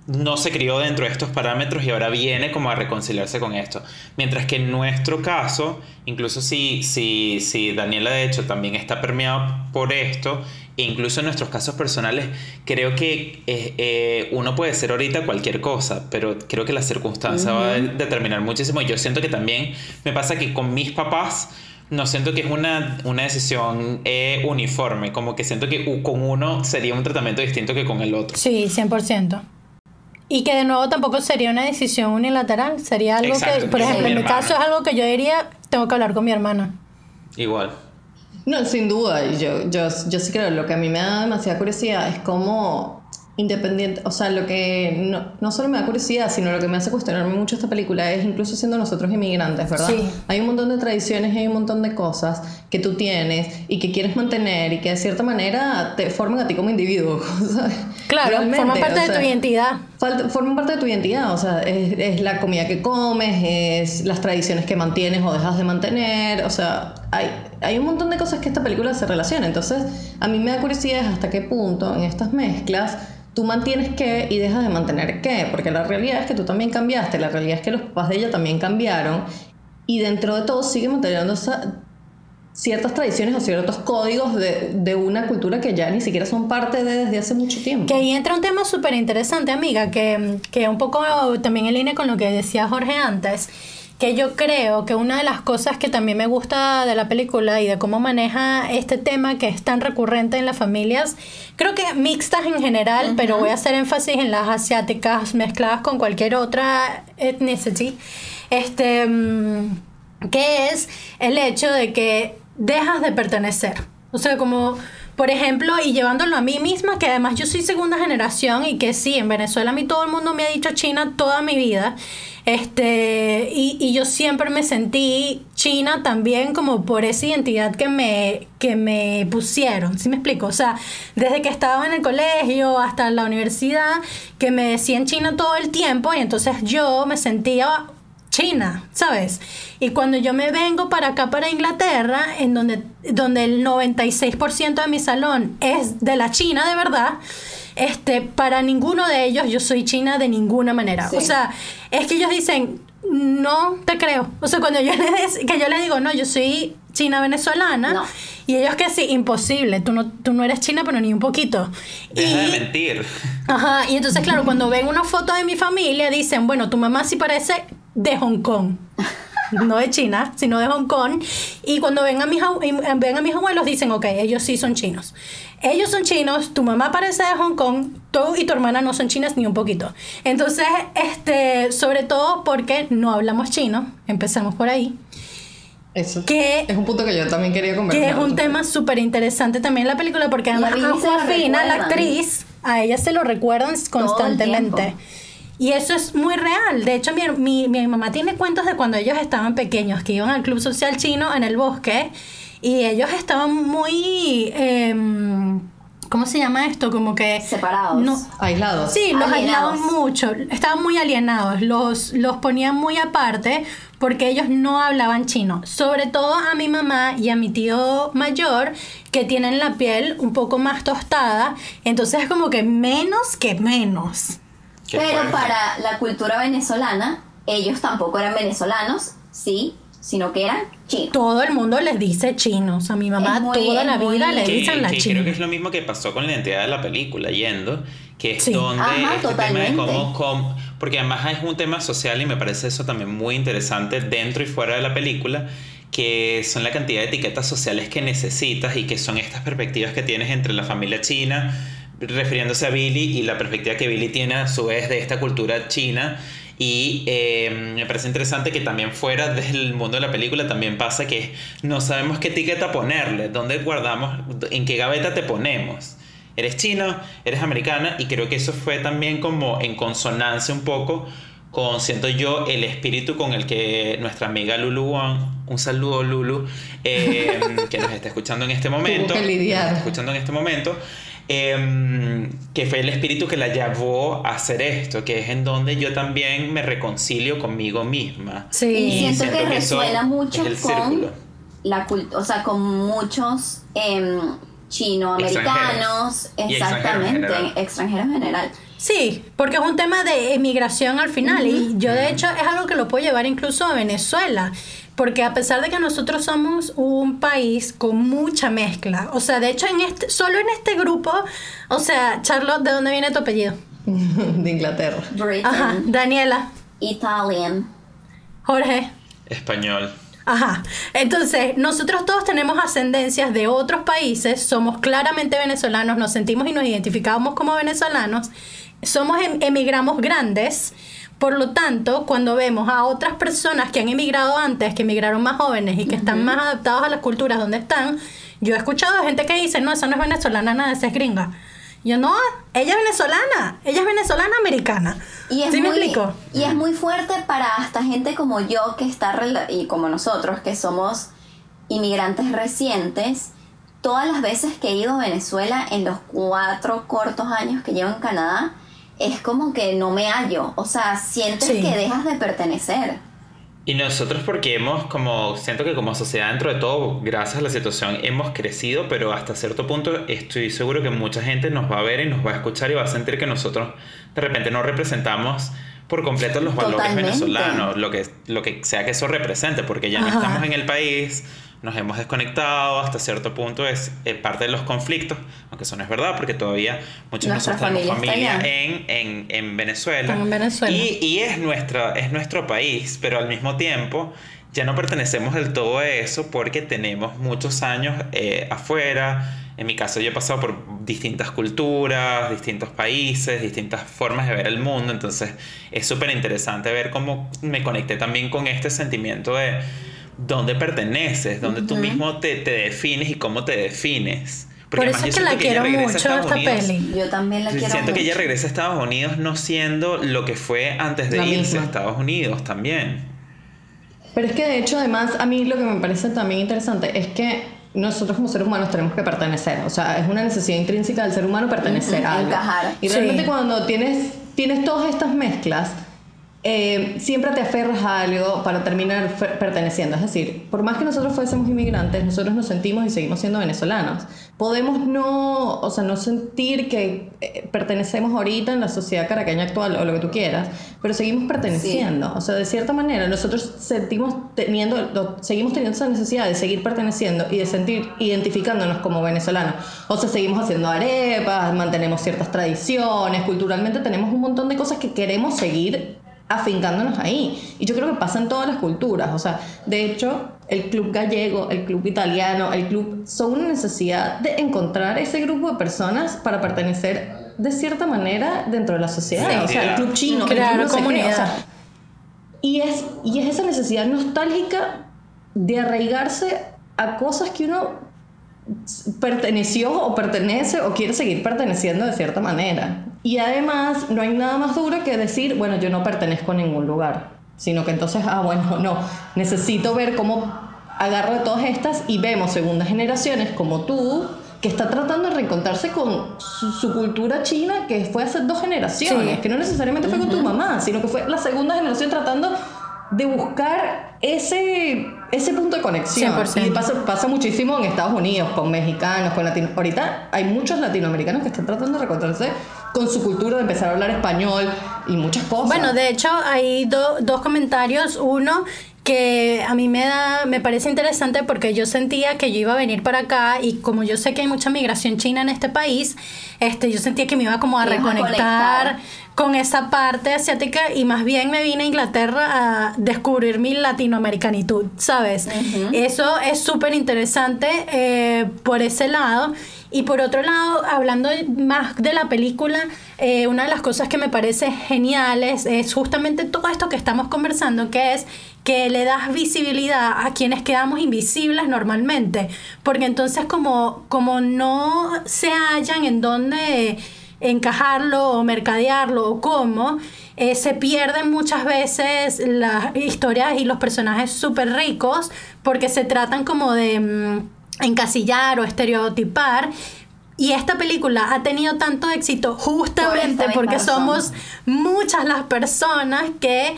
no se crió dentro de estos parámetros y ahora viene como a reconciliarse con esto. Mientras que en nuestro caso, incluso si, si, si Daniela de hecho también está permeado por esto, e incluso en nuestros casos personales, creo que eh, eh, uno puede ser ahorita cualquier cosa, pero creo que la circunstancia va a determinar muchísimo. Y yo siento que también me pasa que con mis papás, no siento que es una, una decisión eh, uniforme, como que siento que con uno sería un tratamiento distinto que con el otro. Sí, 100%. Y que de nuevo tampoco sería una decisión unilateral, sería algo Exacto, que, por ejemplo, mi en mi caso es algo que yo diría, tengo que hablar con mi hermana. Igual. No, sin duda, yo, yo, yo sí creo, lo que a mí me da demasiada curiosidad es cómo independiente, o sea, lo que no, no solo me da curiosidad, sino lo que me hace cuestionarme mucho esta película es incluso siendo nosotros inmigrantes, ¿verdad? Sí. Hay un montón de tradiciones y hay un montón de cosas que tú tienes y que quieres mantener y que de cierta manera te forman a ti como individuo, ¿sabes? Claro, Realmente, forma parte o de tu sea, identidad. Forman parte de tu identidad, o sea, es, es la comida que comes, es las tradiciones que mantienes o dejas de mantener, o sea, hay, un montón de cosas que esta película se relaciona. Entonces, a mí me da curiosidad hasta qué punto en estas mezclas tú mantienes qué y dejas de mantener qué, porque la realidad es que tú también cambiaste, la realidad es que los papás de ella también cambiaron y dentro de todo sigue manteniendo ciertas tradiciones o ciertos códigos de, de una cultura que ya ni siquiera son parte de desde hace mucho tiempo. Que ahí entra un tema súper interesante, amiga, que, que un poco también en línea con lo que decía Jorge antes, que yo creo que una de las cosas que también me gusta de la película y de cómo maneja este tema que es tan recurrente en las familias, creo que mixtas en general, pero voy a hacer énfasis en las asiáticas mezcladas con cualquier otra ethnicity, este, mm, que es el hecho de que dejas de pertenecer. O sea, como, por ejemplo, y llevándolo a mí misma, que además yo soy segunda generación y que sí, en Venezuela a mí todo el mundo me ha dicho China toda mi vida. Este, y, y yo siempre me sentí china también como por esa identidad que me, que me pusieron, ¿sí me explico? O sea, desde que estaba en el colegio hasta la universidad, que me decían china todo el tiempo y entonces yo me sentía China, ¿sabes? Y cuando yo me vengo para acá, para Inglaterra, en donde, donde el 96% de mi salón es de la China de verdad, este, para ninguno de ellos yo soy china de ninguna manera. Sí. O sea, es que ellos dicen, no te creo. O sea, cuando yo les, que yo les digo, no, yo soy china venezolana, No. y ellos que sí, imposible, tú no, tú no eres china, pero ni un poquito. Deja de Y- mentir. Ajá, y entonces, claro, cuando ven una foto de mi familia, dicen, bueno, tu mamá sí parece de Hong Kong. No de China, sino de Hong Kong. Y cuando ven a mis, ven a mis abuelos, dicen, ok, ellos sí son chinos. Ellos son chinos, tu mamá parece de Hong Kong, tú y tu hermana no son chinas ni un poquito. Entonces, este, sobre todo porque no hablamos chino, empezamos por ahí. Eso Que- es un punto que yo también quería conversar. Que es un tema súper interesante también en la película, porque además a a Vivi se lo Joaquina, la actriz, a ella se lo recuerdan constantemente. Y eso es muy real. De hecho, mi, mi, mi mamá tiene cuentos de cuando ellos estaban pequeños, que iban al club social chino en el bosque y ellos estaban muy... em, ¿Cómo se llama esto? Como que... Separados. No, Aislados. Sí, los Alienados. aislaban mucho, estaban muy alienados, los, los ponían muy aparte porque ellos no hablaban chino. Sobre todo a mi mamá y a mi tío mayor que tienen la piel un poco más tostada, entonces es como que menos que menos. Pero fuerte. para la cultura venezolana, ellos tampoco eran venezolanos, sí, sino que eran chinos. Todo el mundo les dice chinos, a mi mamá muy- toda la vida le dicen la china. creo que es lo mismo que pasó con la identidad de la película, yendo, que es Sí. donde Ajá, este tema de totalmente. cómo, cómo- porque además es un tema social y me parece eso también muy interesante dentro y fuera de la película, que son la cantidad de etiquetas sociales que necesitas y que son estas perspectivas que tienes entre la familia china, refiriéndose a Billy y la perspectiva que Billy tiene a su vez de esta cultura china. Y eh, me parece interesante que también fuera del mundo de la película también pasa que no sabemos qué etiqueta ponerle, dónde guardamos, en qué gaveta te ponemos. Eres chino, eres americana y creo que eso fue también como en consonancia un poco con, siento yo, el espíritu con el que nuestra amiga Lulu Wang, un saludo Lulu, eh, que nos está escuchando en este momento, que nos está escuchando en este momento, eh, que fue el espíritu que la llevó a hacer esto, que es en donde yo también me reconcilio conmigo misma. Sí. Y siento, que eso resuena mucho con círculo. la cultura, o sea, con muchos em, chinoamericanos, exactamente, extranjeros en general. extranjeros en general. Sí, porque es un tema de emigración al final y yo de hecho es algo que lo puedo llevar incluso a Venezuela, porque a pesar de que nosotros somos un país con mucha mezcla, o sea, de hecho en este solo en este grupo, o sea, Charlotte, ¿de dónde viene tu apellido? de Inglaterra. Britain, Ajá, Daniela, Italian. Jorge. Español. Ajá. Entonces, nosotros todos tenemos ascendencias de otros países, somos claramente venezolanos, nos sentimos y nos identificamos como venezolanos, somos em- emigramos grandes, por lo tanto, cuando vemos a otras personas que han emigrado antes, que emigraron más jóvenes y que están más adaptados a las culturas donde están, yo he escuchado gente que dice, no, esa no es venezolana, nada, esa es gringa. Yo no, ella es venezolana, ella es venezolana americana. Y es, ¿Sí me muy, explico? y es muy fuerte para hasta gente como yo que está y como nosotros que somos inmigrantes recientes. Todas las veces que he ido a Venezuela en los cuatro cortos años que llevo en Canadá, es como que no me hallo. O sea, sientes Sí. que dejas de pertenecer. Y nosotros porque hemos como, siento que como sociedad dentro de todo, gracias a la situación, hemos crecido, pero hasta cierto punto estoy seguro que mucha gente nos va a ver y nos va a escuchar y va a sentir que nosotros de repente no representamos por completo los valores Totalmente. venezolanos, lo que, lo que sea que eso represente, porque ya no Ajá. estamos en el país, nos hemos desconectado, hasta cierto punto es eh, parte de los conflictos, aunque eso no es verdad, porque todavía muchos de nosotros tenemos familia está familia en, en, en Venezuela. En Venezuela. Y, y es, nuestra, es nuestro país, pero al mismo tiempo ya no pertenecemos del todo a eso porque tenemos muchos años eh, afuera. En mi caso yo he pasado por distintas culturas, distintos países, distintas formas de ver el mundo, entonces es súper interesante ver cómo me conecté también con este sentimiento de dónde perteneces, dónde tú mismo te, te defines y cómo te defines. Por eso es que la quiero mucho esta Unidos peli. Yo también la quiero Siento que ella mucho. regresa a Estados Unidos no siendo lo que fue antes de La irse misma. a Estados Unidos también. Pero es que de hecho, además, a mí lo que me parece también interesante es que nosotros como seres humanos tenemos que pertenecer. O sea, es una necesidad intrínseca del ser humano pertenecer a algo. encajar. Y Sí. realmente cuando tienes, tienes todas estas mezclas, eh, siempre te aferras a algo para terminar perteneciendo. Es decir, por más que nosotros fuésemos inmigrantes, nosotros nos sentimos y seguimos siendo venezolanos. Podemos no, o sea, no sentir que eh, pertenecemos ahorita en la sociedad caraqueña actual o lo que tú quieras, pero seguimos perteneciendo. O sea, de cierta manera, nosotros sentimos teniendo, lo- seguimos teniendo esa necesidad de seguir perteneciendo y de sentir identificándonos como venezolanos. O sea, seguimos haciendo arepas, mantenemos ciertas tradiciones, culturalmente tenemos un montón de cosas que queremos seguir afincándonos ahí. Y yo creo que pasa en todas las culturas. O sea, de hecho, el club gallego, el club italiano, el club son una necesidad de encontrar ese grupo de personas para pertenecer de cierta manera dentro de la sociedad. Sí. O sea, el club chino, el Crear club no comunidad. o sea, y es, y es esa necesidad nostálgica de arraigarse a cosas que uno perteneció o pertenece o quiere seguir perteneciendo de cierta manera. Y además no hay nada más duro que decir, bueno, yo no pertenezco a ningún lugar, sino que entonces, ah, bueno, no, necesito ver cómo agarro todas estas y vemos segundas generaciones como tú que está tratando de reencontrarse con su, su cultura china que fue hace dos generaciones, Sí. que no necesariamente fue con tu mamá, sino que fue la segunda generación tratando de buscar ese, ese punto de conexión. 100%. Y pasa, pasa muchísimo en Estados Unidos, con mexicanos, con latinos. Ahorita hay muchos latinoamericanos que están tratando de reencontrarse con su cultura, de empezar a hablar español y muchas cosas. Bueno, de hecho hay do- dos comentarios. Uno que a mí me da, me parece interesante porque yo sentía que yo iba a venir para acá y como yo sé que hay mucha migración china en este país, este, yo sentía que me iba como a a reconectar conectar. Con esa parte asiática y más bien me vine a Inglaterra a descubrir mi latinoamericanitud, ¿sabes? Eso es súper interesante eh, por ese lado. Y por otro lado, hablando más de la película, eh, una de las cosas que me parece geniales es justamente todo esto que estamos conversando, que es que le das visibilidad a quienes quedamos invisibles normalmente, porque entonces como, como no se hallan en dónde encajarlo o mercadearlo o cómo, eh, se pierden muchas veces las historias y los personajes súper ricos porque se tratan como de mm, encasillar o estereotipar. Y esta película ha tenido tanto éxito justamente porque somos muchas las personas que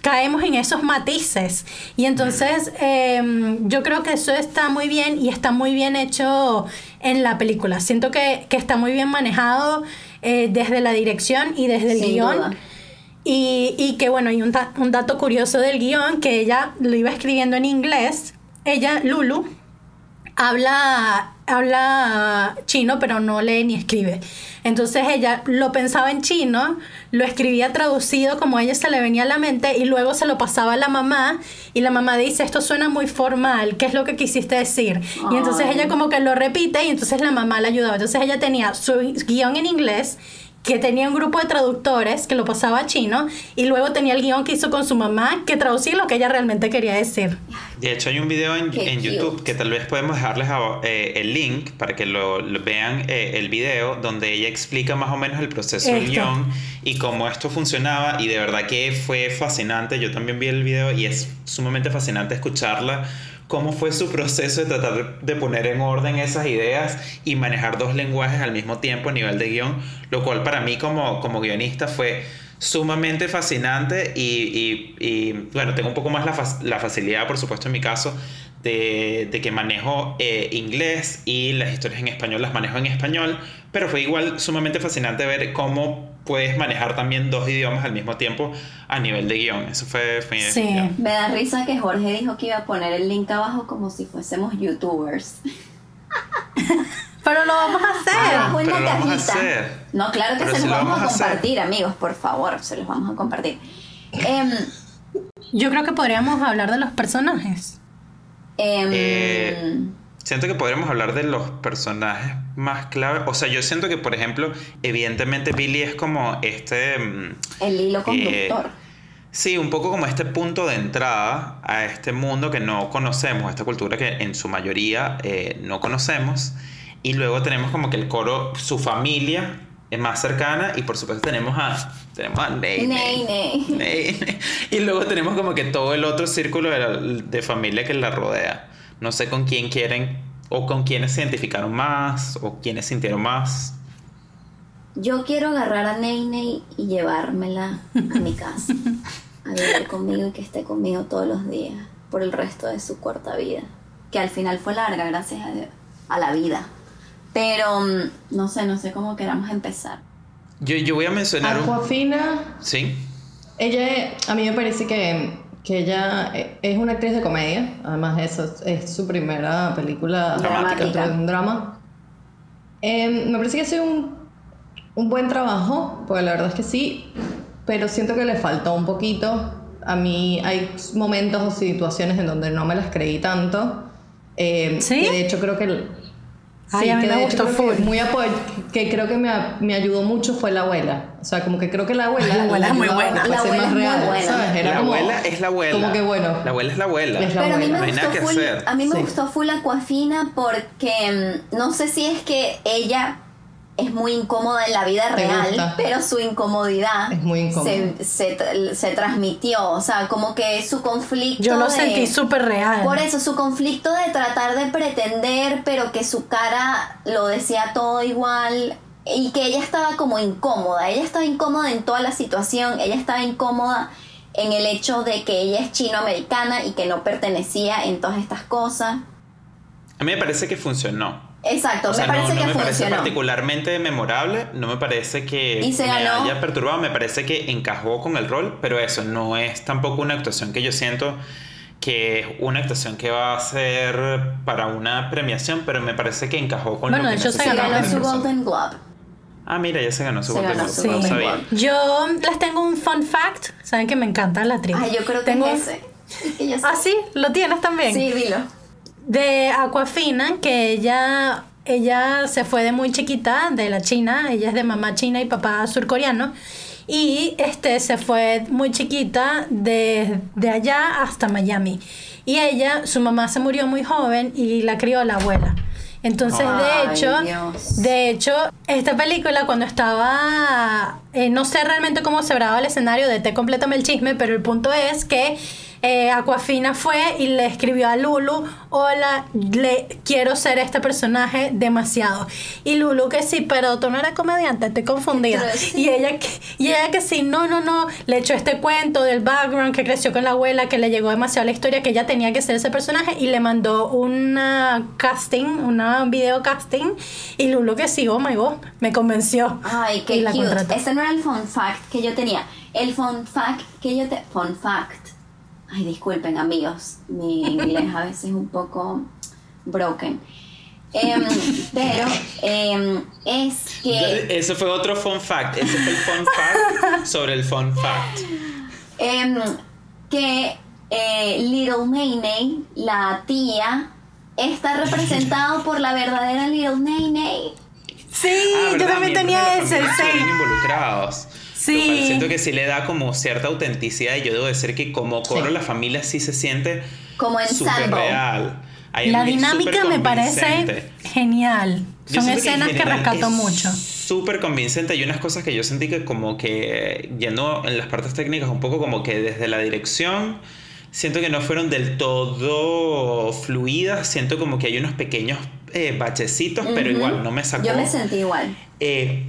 caemos en esos matices. Y entonces em, yo creo que eso está muy bien y está muy bien hecho en la película. Siento que, que está muy bien manejado eh, desde la dirección y desde el Sin guion. duda. Y, y que bueno, y un, un dato curioso del guion, que ella lo iba escribiendo en inglés. Ella, Lulu, habla, habla chino, pero no lee ni escribe. Entonces ella lo pensaba en chino, lo escribía traducido como a ella se le venía a la mente y luego se lo pasaba a la mamá y la mamá dice, esto suena muy formal, ¿qué es lo que quisiste decir? Y entonces ella como que lo repite y entonces la mamá la ayudaba. Entonces ella tenía su guion en inglés que tenía un grupo de traductores que lo pasaba a chino y luego tenía el guion que hizo con su mamá que traducía lo que ella realmente quería decir. De hecho, hay un video en, en. YouTube que tal vez podemos dejarles abo- eh, el link para que lo, lo vean eh, el video donde ella explica más o menos el proceso del guion y cómo esto funcionaba y de verdad que fue fascinante. Yo también vi el video y es sumamente fascinante escucharla cómo fue su proceso de tratar de poner en orden esas ideas y manejar dos lenguajes al mismo tiempo a nivel de guion, lo cual para mí como, como guionista fue sumamente fascinante y, y- y, bueno, tengo un poco más la, fac- la facilidad, por supuesto, en mi caso, de, de que manejo eh, inglés y las historias en español las manejo en español, pero fue igual sumamente fascinante ver cómo puedes manejar también dos idiomas al mismo tiempo a nivel de guion. Eso fue... fue Sí. Me da risa que Jorge dijo que iba a poner el link abajo como si fuésemos youtubers. Pero lo vamos a hacer. Abajo en pero la lo vamos a cajita. hacer. No, claro que Pero se los lo vamos, vamos a hacer. compartir, amigos, por favor, se los vamos a compartir. Em, Yo creo que podríamos hablar de los personajes. em, Eh, Siento que podríamos hablar de los personajes más clave. O sea, yo siento que, por ejemplo, evidentemente Billy es como este... mm, el hilo conductor. eh, Sí, un poco como este punto de entrada a este mundo que no conocemos, a esta cultura que en su mayoría eh, no conocemos. Y luego tenemos como que el coro, su familia es más cercana y por supuesto tenemos a, tenemos a Ney. Ney, Ney. Ney, Ney. Y luego tenemos como que todo el otro círculo de, la- de familia que la rodea. No sé con quién quieren o con quiénes se identificaron más o quiénes sintieron más. Yo quiero agarrar a Ney y llevármela a mi casa. A vivir conmigo y que esté conmigo todos los días. Por el resto de su corta vida. Que al final fue larga, gracias a Dios. A la vida. Pero mm, no sé, no sé cómo queramos empezar. Yo, yo voy a mencionar un... Aquafina, Sí. ella, a mí me parece que, que ella eh, es una actriz de comedia. Además, eso es, su primera película Dramática. de un drama. Eh, me parece que hace un, un buen trabajo, porque la verdad es que sí, pero siento que le faltó un poquito. A mí hay momentos o situaciones en donde no me las creí tanto. Eh, ¿Sí? de hecho creo que... Ay, sí, a mí que me gustó full. muy apoy- que creo que me, me ayudó mucho fue la abuela. O sea, como que creo que la abuela... La abuela es muy buena. La abuela es muy buena. la como- abuela es la abuela. Como que bueno. La abuela es la abuela. Es la Pero a mí me No gustó que full, hacer. a mí me Sí. gustó full Aquafina porque mm, no sé si es que ella es muy incómoda en la vida ¿Te real, gusta? pero su incomodidad Es muy incómoda. se, se transmitió, o sea, como que su conflicto Yo lo de- sentí súper real. Por eso, su conflicto de tratar de pretender, pero que su cara lo decía todo igual y que ella estaba como incómoda. Ella estaba incómoda en toda la situación, ella estaba incómoda en el hecho de que ella es chinoamericana y que no pertenecía en todas estas cosas. A mí me parece que funcionó. Exacto, O sea, me parece no, no que me parece funcionó. particularmente memorable, no me parece que Y se me ganó. haya perturbado, me parece que encajó con el rol, pero eso no es tampoco una actuación que yo siento que es una actuación que va a ser para una premiación, pero me parece que encajó con Bueno, lo que hecho, se ganó su. Golden Globe. Ah, mira, ya se ganó su Se Golden ganó Globe, no Golden. Globe. Yo les tengo un fun fact. Saben que me encanta la actriz. Ay, yo creo que tengo es ese. Ah, sí, lo tienes también. Sí, dilo. De Aquafina, que ella, ella se fue de muy chiquita, de la China, ella es de mamá china y papá surcoreano, y este se fue muy chiquita de, de allá hasta Miami. Y ella, su mamá se murió muy joven y la crió la abuela. Entonces, Ay, de hecho, Dios. de hecho, esta película cuando estaba, eh, no sé realmente cómo se grababa el escenario, de te complétame el chisme, pero el punto es que eh, Aquafina fue y le escribió a Lulu, hola, le quiero ser este personaje demasiado. Y Lulu que sí, pero tú no eres comediante, estoy confundida. Sí. Y ella que, y ella que sí, no, no, no, le echó este cuento del background que creció con la abuela, que le llegó demasiado la historia, que ella tenía que ser ese personaje y le mandó una casting, una video casting y Lulu que sí, oh my god, me convenció. Ay, Y qué la cute. contrató. Ese no era el fun fact que yo tenía. El fun fact que yo te... Fun fact. Ay, disculpen amigos. Mi inglés a veces es un poco broken. Em, pero em, es que... Ese fue otro fun fact. Ese fue el fun fact sobre el fun fact. em, que eh, Little Nene, la tía, está representado por la verdadera Little Nene. Sí, Ah, yo también tenía ese, estuvieron involucrados. Sí. Siento que sí le da como cierta autenticidad y yo debo decir que como coro Sí. la familia sí se siente Como súper ensemble. real. Ahí La dinámica me parece genial. Yo Son en escenas que, general rescato es mucho. Súper convincente. Hay unas cosas que yo sentí que como que yendo en las partes técnicas un poco como que desde la dirección siento que no fueron del todo fluidas. Siento como que hay unos pequeños eh, bachecitos, pero Ujú. igual no me sacó. Yo me sentí igual. Eh,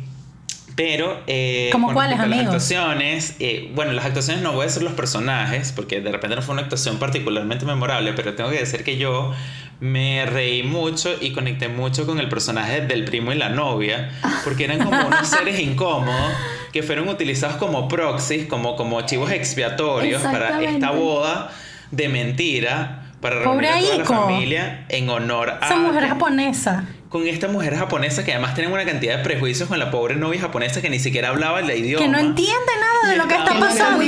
pero. Eh, ¿Cómo con cuáles, amigos? Las actuaciones. eh, bueno, las actuaciones no voy a decir los personajes, porque de repente no fue una actuación particularmente memorable, pero tengo que decir que yo me reí mucho y conecté mucho con el personaje del primo y la novia, porque eran como unos seres incómodos que fueron utilizados como proxies, como, como chivos expiatorios para esta boda de mentira. Para reunir a toda la familia en honor a Esa mujer japonesa. con esta mujer japonesa que además tienen una cantidad de prejuicios con la pobre novia japonesa que ni siquiera hablaba el idioma. Que no entiende nada de lo que está pasando.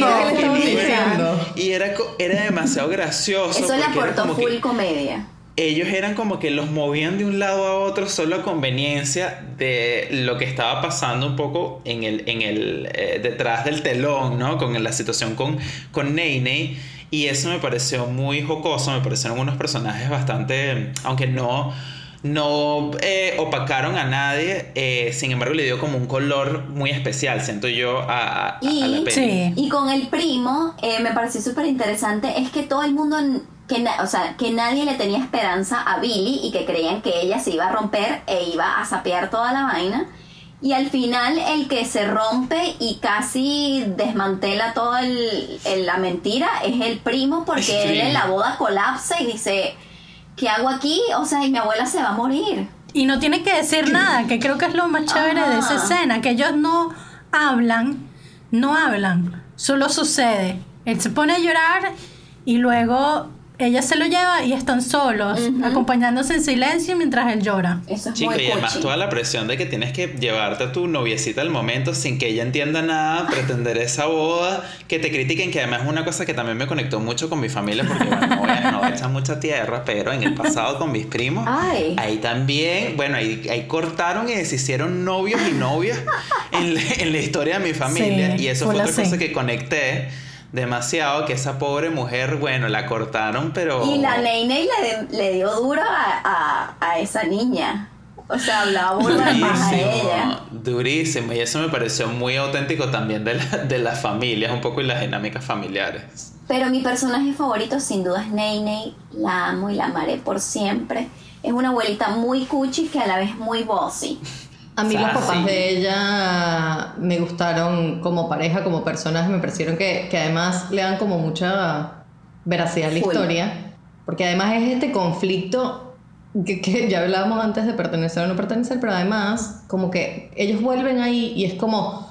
Y era- era, demasiado gracioso. Eso le aportó full que comedia. ellos eran como que los movían de un lado a otro solo a conveniencia de lo que estaba pasando un poco en el, en el eh, detrás del telón, ¿no? Con la situación con, con Nene. Y eso me pareció muy jocoso, me parecieron unos personajes bastante, aunque no, no eh, opacaron a nadie, eh, sin embargo le dio como un color muy especial, siento yo, a, a- a Y- la peli. Sí. Y con el primo, eh, me pareció súper interesante, es que todo el mundo, que na- o sea, que nadie le tenía esperanza a Billy y que creían que ella se iba a romper e iba a sapear toda la vaina. Y al final el que se rompe y casi desmantela toda el- el- la mentira es el primo porque Sí. él en la boda colapsa y dice, ¿qué hago aquí? O sea, y mi abuela se va a morir. Y no tiene que decir nada, que creo que es lo más chévere de esa Ajá. escena, que ellos no hablan, no hablan, solo sucede. Él se pone a llorar y luego ella se lo lleva y están solos, Ujú. acompañándose en silencio mientras él llora. Eso es Chico, muy y además toda la presión de que tienes que llevarte a tu noviecita al momento sin que ella entienda nada, pretender esa boda, que te critiquen, que además es una cosa que también me conectó mucho con mi familia, porque bueno, no voy a, no echar mucha tierra, pero en el pasado con mis primos, Ay. ahí también, bueno, ahí, ahí cortaron y deshicieron novios y novias en, la- en la historia de mi familia, Sí, y eso fue otra así. cosa que conecté demasiado, que esa pobre mujer, bueno, la cortaron, pero... Y la Nene le, le dio duro a, a, a esa niña. O sea, hablaba burda de paja ella. Durísimo, durísimo. Y eso me pareció muy auténtico también de, la- de las familias, un poco y las dinámicas familiares. Pero mi personaje favorito sin duda es Ney La amo y la amaré por siempre. Es una abuelita muy cuchi que a la vez muy bossy. A mí los Sassy. papás de ella me gustaron como pareja, como personajes, me parecieron que, que además le dan como mucha veracidad a la Full. historia, porque además es este conflicto que, que ya hablábamos antes de pertenecer o no pertenecer, pero además como que ellos vuelven ahí y es como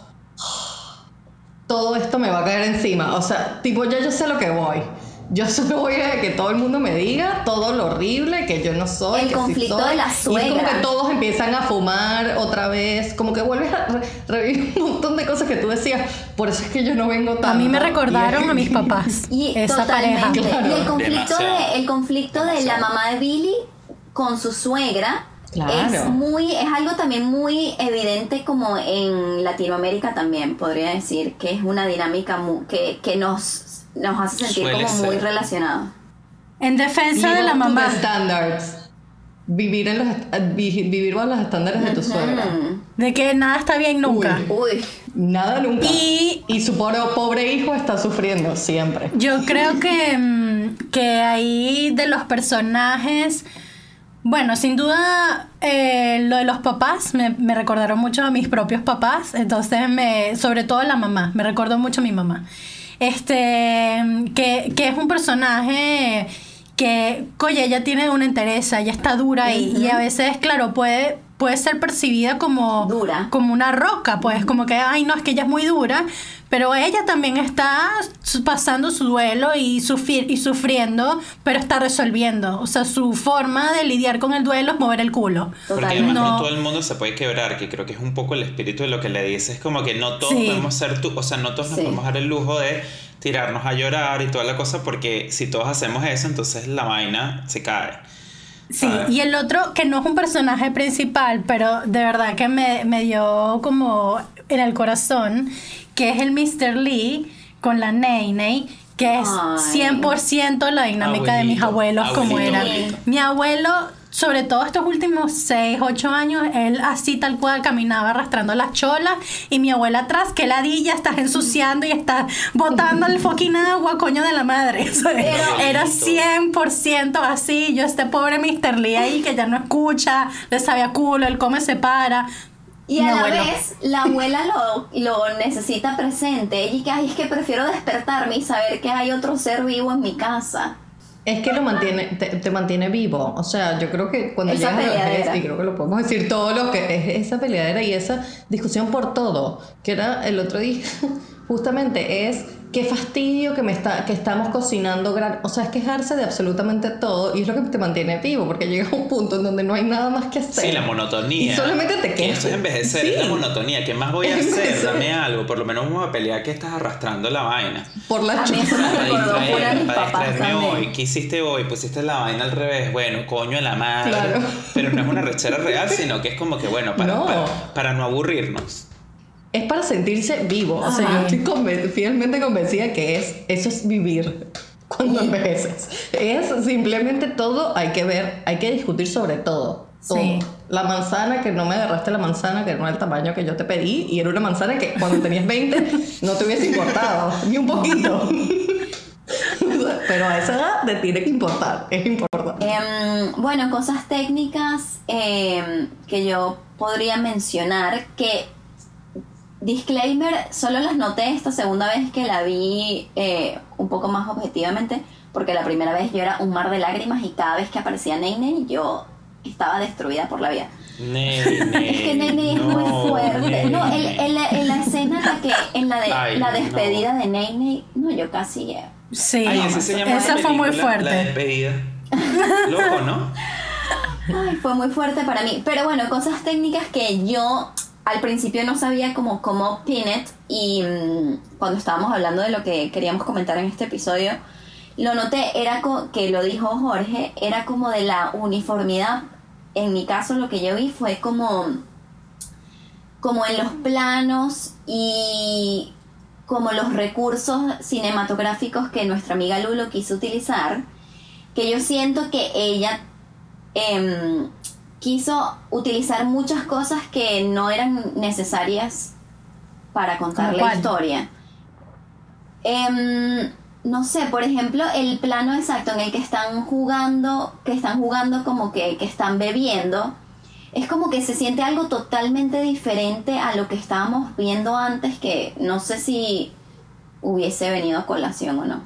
todo esto me va a caer encima, o sea, tipo ya yo sé lo que voy. Yo solo voy a que todo el mundo me diga todo lo horrible que yo no soy. El que sí conflicto soy. de la Y es como suegra. que todos empiezan a fumar otra vez, como que vuelves a re- revivir un montón de cosas que tú decías, por eso es que yo no vengo tanto. A mí me recordaron a mis papás. Y esa pareja. totalmente. Claro. Y el conflicto, de, el conflicto de la mamá de Billy con su suegra Claro. es muy, es algo también muy evidente como en Latinoamérica también, podría decir, que es una dinámica mu- que, que nos, nos hace sentir Suele como muy ser. relacionados. En defensa de la mamá. standards. Vivir, en los, vi- vivir bajo los estándares de tu suegra. De que nada está bien nunca. Uy, Nada nunca. Y- su pobre, pobre hijo está sufriendo siempre. Yo creo que, mm, que ahí de los personajes, bueno, sin duda eh, lo de los papás me, me recordaron mucho a mis propios papás, entonces me, sobre todo la mamá, me recordó mucho a mi mamá. Este, que, que es un personaje que, oye, ella tiene una entereza, ella está dura y, y a veces, claro, puede, puede ser percibida como, Dura. como una roca, pues como que, ay, no, es que ella es muy dura, pero ella también está pasando su duelo y, sufrir, y sufriendo, pero está resolviendo. O sea, su forma de lidiar con el duelo es mover el culo. Porque además no. No. todo el mundo se puede quebrar, que creo que es un poco el espíritu de lo que le dices, como que no todos Sí. podemos ser tú, o sea, no todos nos Sí. podemos dar el lujo de tirarnos a llorar y toda la cosa, porque si todos hacemos eso, entonces la vaina se cae. Sí, ¿sabes? y el otro, que no es un personaje principal, pero de verdad que me, me dio como en el corazón, que es el Mr. Lee con la Ney Ney, que es Ay. 100% la dinámica de mis Abuelito, abuelos como abuelito. Mi abuelo, sobre todo estos últimos 6, 8 años, él así tal cual caminaba arrastrando las cholas y mi abuela atrás, que ladilla, estás ensuciando y estás botando el fucking agua, coño de la madre. Era 100% así. Yo, este pobre Mr. Lee ahí que ya no escucha, le sabe a culo, él come, se para. Y Mi a la abuelo. vez, la abuela lo, lo necesita presente. Y que, ay, es que prefiero despertarme y saber que hay otro ser vivo en mi casa. Es que lo mantiene, te, te mantiene vivo. O sea, yo creo que cuando Esa llegas a la vejez, peleadera. y creo que lo podemos decir todo lo que es esa peleadera y esa discusión por todo, que era el otro día, justamente es qué fastidio que me está, que estamos cocinando gran, o sea, es quejarse de absolutamente todo y es lo que te mantiene vivo, porque llega un punto en donde no hay nada más que hacer. Sí, la monotonía. Y solamente te Que quejas. Eso es envejecer, es la Sí. monotonía. ¿Qué más voy a hacer? Envejecer. Dame algo. Por lo menos vamos a pelear que estás arrastrando la vaina. Por la chucha. Para para distraerme hoy. ¿Qué hiciste hoy? Pusiste la vaina al revés. Bueno, coño en la madre. Claro. Pero no es una rechera real, sino que es como que, bueno, para No. para, para no aburrirnos. Es para sentirse vivo. O sea, Ajá. yo estoy conven- fielmente convencida que es, eso es vivir cuando envejeces. Es simplemente todo, hay que ver, hay que discutir sobre todo. Todo. Sí. La manzana, que no me agarraste la manzana, que no era el tamaño que yo te pedí, y era una manzana que cuando tenías 20 no te hubiese importado, ni un poquito. Pero a esa edad te tiene que importar, es importante. Em, bueno, cosas técnicas em, que yo podría mencionar que disclaimer, solo las noté esta segunda vez que la vi eh, un poco más objetivamente, porque la primera vez yo era un mar de lágrimas y cada vez que aparecía Nene yo estaba destruida por la vida. Ney, ney, Es que Nene es no, muy fuerte. No, en, en la, en la escena en la que en la de Ay, la no. despedida de Nene, no, yo casi eh, Sí, Ay, ese se llama esa fue muy película, La fuerte. despedida. Loco, ¿no? Ay, fue muy fuerte para mí. Pero bueno, cosas técnicas que yo al principio no sabía como, como Pinet y mm, cuando estábamos hablando de lo que queríamos comentar en este episodio, lo noté, era que lo dijo Jorge, era como de la uniformidad. En mi caso lo que yo vi fue como, como en los planos y como los recursos cinematográficos que nuestra amiga Lulo quiso utilizar, que yo siento que ella em, quiso utilizar muchas cosas que no eran necesarias para contar ¿Cómo la cuál? historia. Em, no sé, por ejemplo, el plano exacto en el que están jugando, que están jugando como que, que están bebiendo, es como que se siente algo totalmente diferente a lo que estábamos viendo antes, que no sé si hubiese venido a colación o no.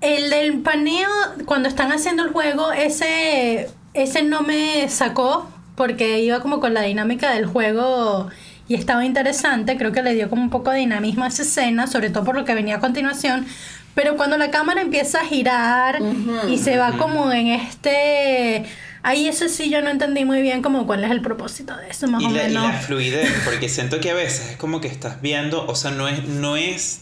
El del paneo, cuando están haciendo el juego, ese, ese no me sacó porque iba como con la dinámica del juego y estaba interesante. Creo que le dio como un poco de dinamismo a esa escena, sobre todo por lo que venía a continuación. Pero cuando la cámara empieza a girar y se va como en este... Ahí eso sí yo no entendí muy bien como cuál es el propósito de eso, más Y o la, y menos. la fluidez, porque siento que a veces es como que estás viendo, o sea, no es, no es,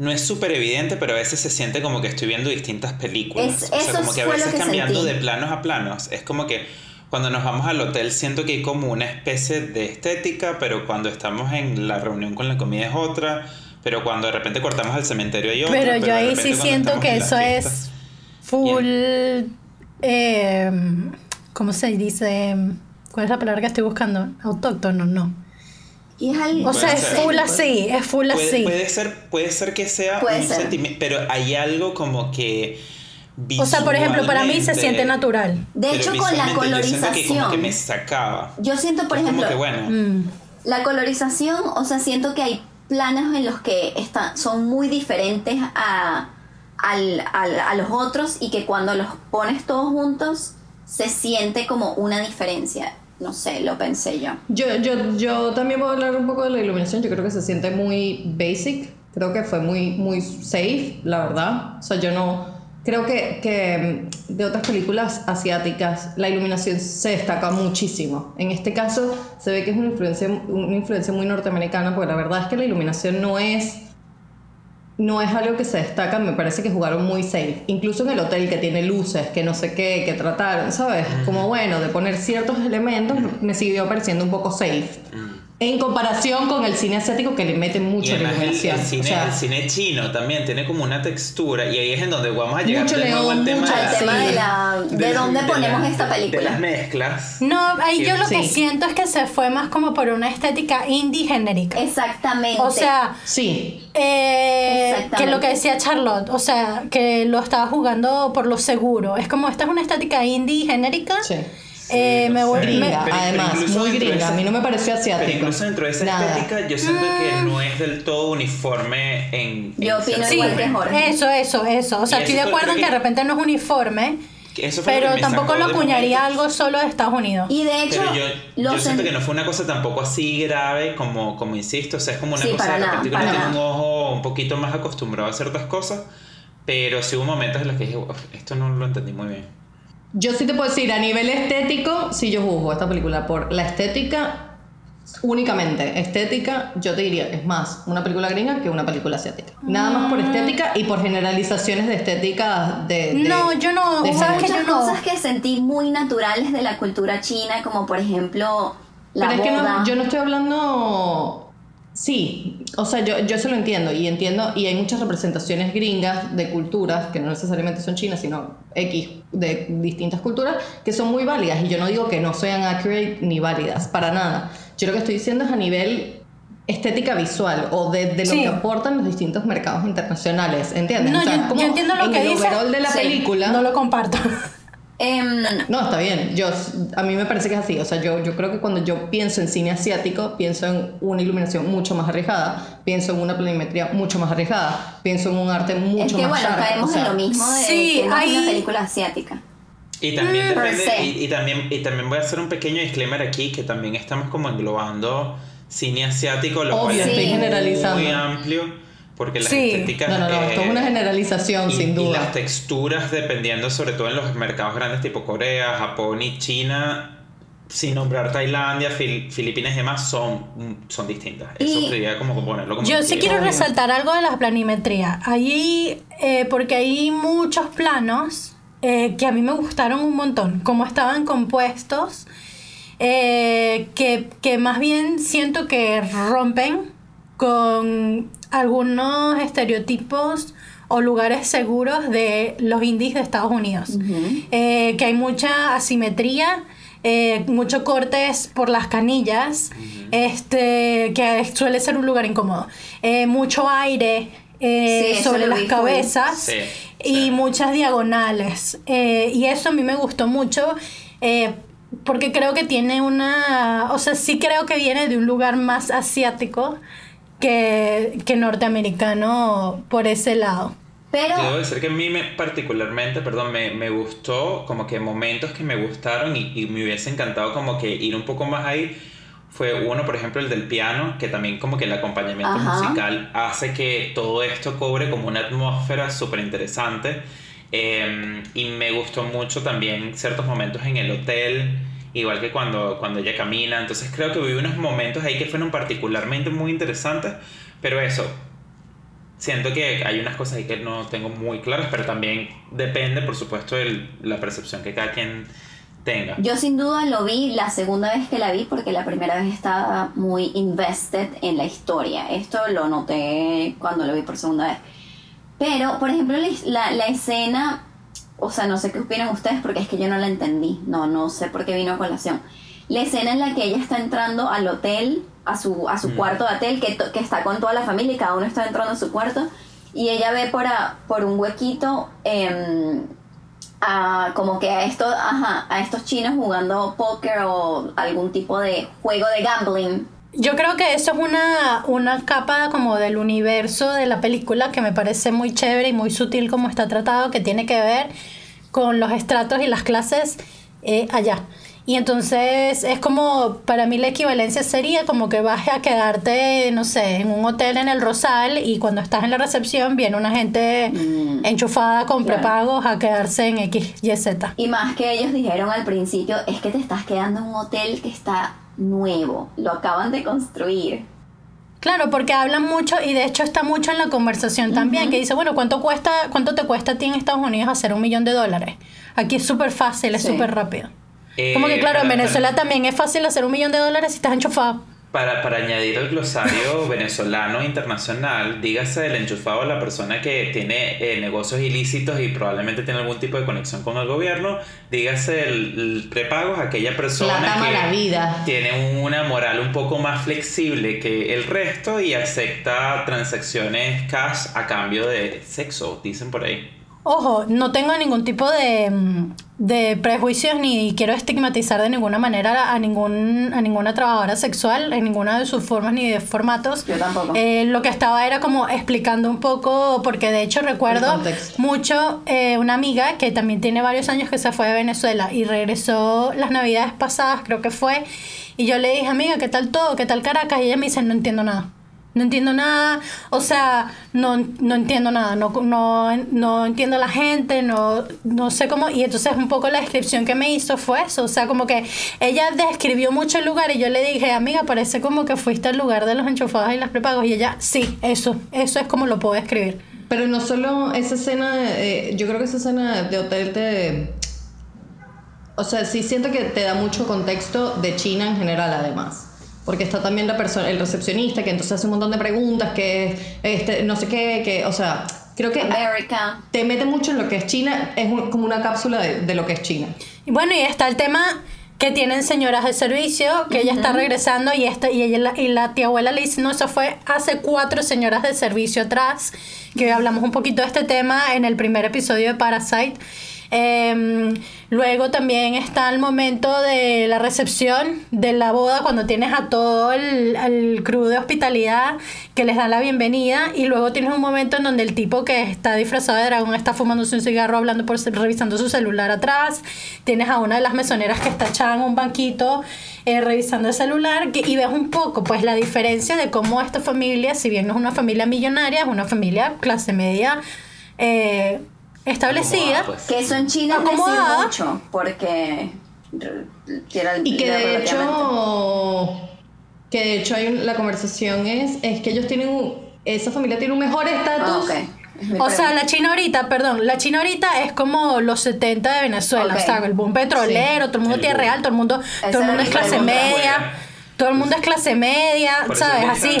no es súper evidente, pero a veces se siente como que estoy viendo distintas películas. Es- o sea, como que a veces que cambiando sentí. de planos a planos. Es como que cuando nos vamos al hotel siento que hay como una especie de estética, pero cuando estamos en la reunión con la comida es otra. Pero cuando de repente cortamos al cementerio hay otra. Pero yo ahí sí siento que eso fiestas- es full. Eh, ¿Cómo se dice? ¿Cuál es la palabra que estoy buscando? Autóctono, no. Y es algo O sea, es ser. full así, es full Puede, así. puede ser, puede ser que sea Puede un sentimiento, pero hay algo como que. O sea, por ejemplo, para mí se siente natural. De hecho, con la visualmente yo siento que como que colorización. me sacaba. Yo siento, por Es como ejemplo, que bueno. Mm. La colorización, o sea, siento que hay planos en los que están, son muy diferentes a, al- al- a los otros y que cuando los pones todos juntos se siente como una diferencia. No sé, lo pensé yo. Yo, yo, yo también a hablar un poco de la iluminación. Yo creo que se siente muy basic. Creo que fue muy, muy safe, la verdad. O sea, yo no. Creo que, que mm, de otras películas asiáticas la iluminación se destaca muchísimo. En este caso se ve que es una influencia, una influencia muy norteamericana, porque la verdad es que la iluminación no es no es algo que se destaca, me parece que jugaron muy safe. Incluso en el hotel que tiene luces, que no sé qué, que trataron, ¿sabes? Como bueno, de poner ciertos elementos, me siguió pareciendo un poco safe. En comparación con el cine asiático que le mete Y mucho la además el, cine, o sea, el cine chino también tiene como una textura y ahí es en donde vamos a llegar Mucho de nuevo león, al tema, mucho- de, la- tema de la de, dónde de ponemos la- esta de película. las mezclas. No, ahí yo lo que siento es que se fue más como por una estética indie genérica. Exactamente. O sea, sí, eh, Exactamente. que lo que decía Charlotte, o sea, que lo estaba jugando por lo seguro. Es como, esta es una estética indie genérica. sí. Eh, no me voy- Gringa, además, muy gringa. esa- A mí no me pareció asiático. Incluso dentro de esa Nada. estética yo siento que no es del todo uniforme en... Yo en opino igual que. Jorge. eso, eso, eso. O sea, Y estoy de acuerdo en creo que de que- repente no es uniforme, Que Eso fue lo pero que me tampoco lo acuñaría algo solo de Estados Unidos. Y de hecho, Pero yo, lo yo siento que no fue una cosa tampoco así grave como, como insisto, o sea, es como una Sí, cosa de nada, repente que uno tiene un ojo un poquito más acostumbrado a ciertas cosas, pero sí hubo momentos en los que dije, "Uf, esto no lo entendí muy bien. Yo sí te puedo decir, a nivel estético, sí yo juzgo esta película por la estética únicamente. Estética, yo te diría, es más una película gringa que una película asiática. Nada más por estética y por generalizaciones de estética de... de- No, yo no, de ¿sabes género. que muchas yo no? cosas que sentí muy naturales de la cultura china, como por ejemplo la Pero es que no, yo no estoy hablando... Sí, o sea, yo, yo eso lo entiendo y entiendo, y hay muchas representaciones gringas de culturas, que no necesariamente son chinas, sino X, de distintas culturas, que son muy válidas, y yo no digo que no sean accurate ni válidas, para nada. Yo lo que estoy diciendo es a nivel estética visual o de, de lo Sí. que aportan los distintos mercados internacionales, ¿entiendes? No, O sea, yo- como yo entiendo lo en que el dice. overall de la Sí, película... No lo comparto. Em, No, está bien. Yo, a mí me parece que es así. O sea, yo, yo creo que cuando yo pienso en cine asiático, pienso en una iluminación mucho más arriesgada, pienso en una planimetría mucho más arriesgada, pienso en un arte mucho es que más bueno, sharp. caemos O sea, en lo mismo de sí, hay- una película asiática. Y también, Mm, depende- y, y también, y también voy a hacer un pequeño disclaimer aquí, que también estamos como englobando cine asiático, lo Obvio, cual es generalizando. muy amplio, porque las Sí. estéticas... No, no, no. Esto es eh, una generalización, y, sin y duda. las texturas, dependiendo sobre todo en los mercados grandes tipo Corea, Japón y China, sin nombrar Tailandia, Fil- Filipinas y demás, son, son distintas. Eso Y- sería como ponerlo como... Yo sí quiero Obvio. resaltar algo de la planimetría. Allí, eh, porque hay muchos planos eh, que a mí me gustaron un montón, como estaban compuestos, eh, que, que más bien siento que rompen con algunos estereotipos o lugares seguros de los indies de Estados Unidos. Eh, que hay mucha asimetría eh, mucho cortes por las canillas, este, que suele ser un lugar incómodo, eh, mucho aire eh, Sí, sobre las cabezas Sí, y sí. muchas diagonales. Eh, y eso a mí me gustó mucho. eh, porque creo que tiene una, o sea, sí creo que viene de un lugar más asiático que, que norteamericano por ese lado. Pero Yo debo decir que a mí me, particularmente, perdón, me, me gustó como que momentos que me gustaron y, y me hubiese encantado como que ir un poco más ahí. Fue uno, por ejemplo, el del piano, que también como que el acompañamiento Ajá. musical hace que todo esto cobre como una atmósfera súper interesante. Eh, y me gustó mucho también ciertos momentos en el hotel, igual que cuando, cuando ella camina. Entonces creo que viví unos momentos ahí que fueron particularmente muy interesantes. Pero eso, siento que hay unas cosas ahí que no tengo muy claras, pero también depende, por supuesto, de la percepción que cada quien tenga. yo sin duda lo vi la segunda vez que la vi porque la primera vez estaba muy invested en la historia. Esto lo noté cuando lo vi por segunda vez. Pero, por ejemplo, la- la escena, o sea, no sé qué opinan ustedes porque es que yo no la entendí. No, no sé por qué vino a colación. La escena en la que ella está entrando al hotel, a su, a su Mm. cuarto de hotel, que, que está con toda la familia y cada uno está entrando a su cuarto, y ella ve por, a- por un huequito em, a, como que a, esto, ajá, a estos chinos jugando póker o algún tipo de juego de gambling. Yo creo que eso es una, una capa como del universo de la película que me parece muy chévere y muy sutil como está tratado, que tiene que ver con los estratos y las clases eh, allá. Y entonces es como, para mí la equivalencia sería como que vas a quedarte, no sé, en un hotel en el Rosal y cuando estás en la recepción viene una gente Mm, enchufada con claro. prepagos a quedarse en X, Y, Z. Y más que ellos dijeron al principio, es que te estás quedando en un hotel que está nuevo, lo acaban de construir. Claro, porque hablan mucho y de hecho está mucho en la conversación también, que dice, bueno, ¿cuánto cuesta, cuánto te cuesta a ti en Estados Unidos hacer un millón de dólares? Aquí es súper fácil, es Sí. súper rápido. Eh, Como que claro, en para- Venezuela también es fácil hacer un millón de dólares si estás enchufado. Para, para añadir al glosario venezolano internacional, dígase el enchufado a la persona que tiene eh, negocios ilícitos y probablemente tiene algún tipo de conexión con el gobierno, dígase el, el prepago a aquella persona que mala vida. tiene una moral un poco más flexible que el resto y acepta transacciones cash a cambio de sexo, dicen por ahí. Ojo, no tengo ningún tipo de, mm, de prejuicios ni quiero estigmatizar de ninguna manera a, ningún, a ninguna trabajadora sexual en ninguna de sus formas ni de formatos. Yo tampoco. Eh, lo que estaba era como explicando un poco, porque de hecho recuerdo mucho eh, una amiga que también tiene varios años que se fue de Venezuela y regresó las navidades pasadas, creo que fue, y yo le dije, amiga, ¿qué tal todo? ¿Qué tal Caracas? Y ella me dice, no entiendo nada. No entiendo nada, o sea, no, no entiendo nada, no, no, no entiendo la gente, no, no sé cómo, y entonces un poco la descripción que me hizo fue eso, o sea, como que ella describió mucho el lugar y yo le dije, amiga, parece como que fuiste al lugar de los enchufados y las prepagos, y ella, sí, eso, eso es como lo puedo describir. Pero no solo esa escena, eh, yo creo que esa escena de hotel te... O sea, sí siento que te da mucho contexto de China en general además. Porque está también la persona, el recepcionista, que entonces hace un montón de preguntas, que este, no sé qué, que, o sea, creo que America. te mete mucho en lo que es China, es un- como una cápsula de, de lo que es China. Y bueno, y está el tema que tienen señoras de servicio, que ella está regresando y esta y ella la- y la tía abuela le dice, no, eso fue hace cuatro señoras de servicio atrás, que hablamos un poquito de este tema en el primer episodio de Parasite. Em, luego también está el momento de la recepción de la boda, cuando tienes a todo el, el crew de hospitalidad que les da la bienvenida, y luego tienes un momento en donde el tipo que está disfrazado de dragón está fumándose un cigarro, hablando por revisando su celular atrás. Tienes a una de las mesoneras que está echada en un banquito eh, revisando el celular, que- y ves un poco pues la diferencia de cómo esta familia, si bien no es una familia millonaria, es una familia clase media. eh, establecida Acomodada, pues. Que eso en China Acomodada. mucho, porque era el- Y que era de hecho, que de hecho hay un- la conversación es, es que ellos tienen, un- esa familia tiene un mejor estatus. Ah, O sea, la China ahorita, perdón, la China ahorita es como los 70 de Venezuela, Ok. o sea, el boom petrolero, todo el mundo El tiene boom. real, todo el mundo, todo el es mundo es clase media, todo el mundo es clase media, Por ¿sabes? Así.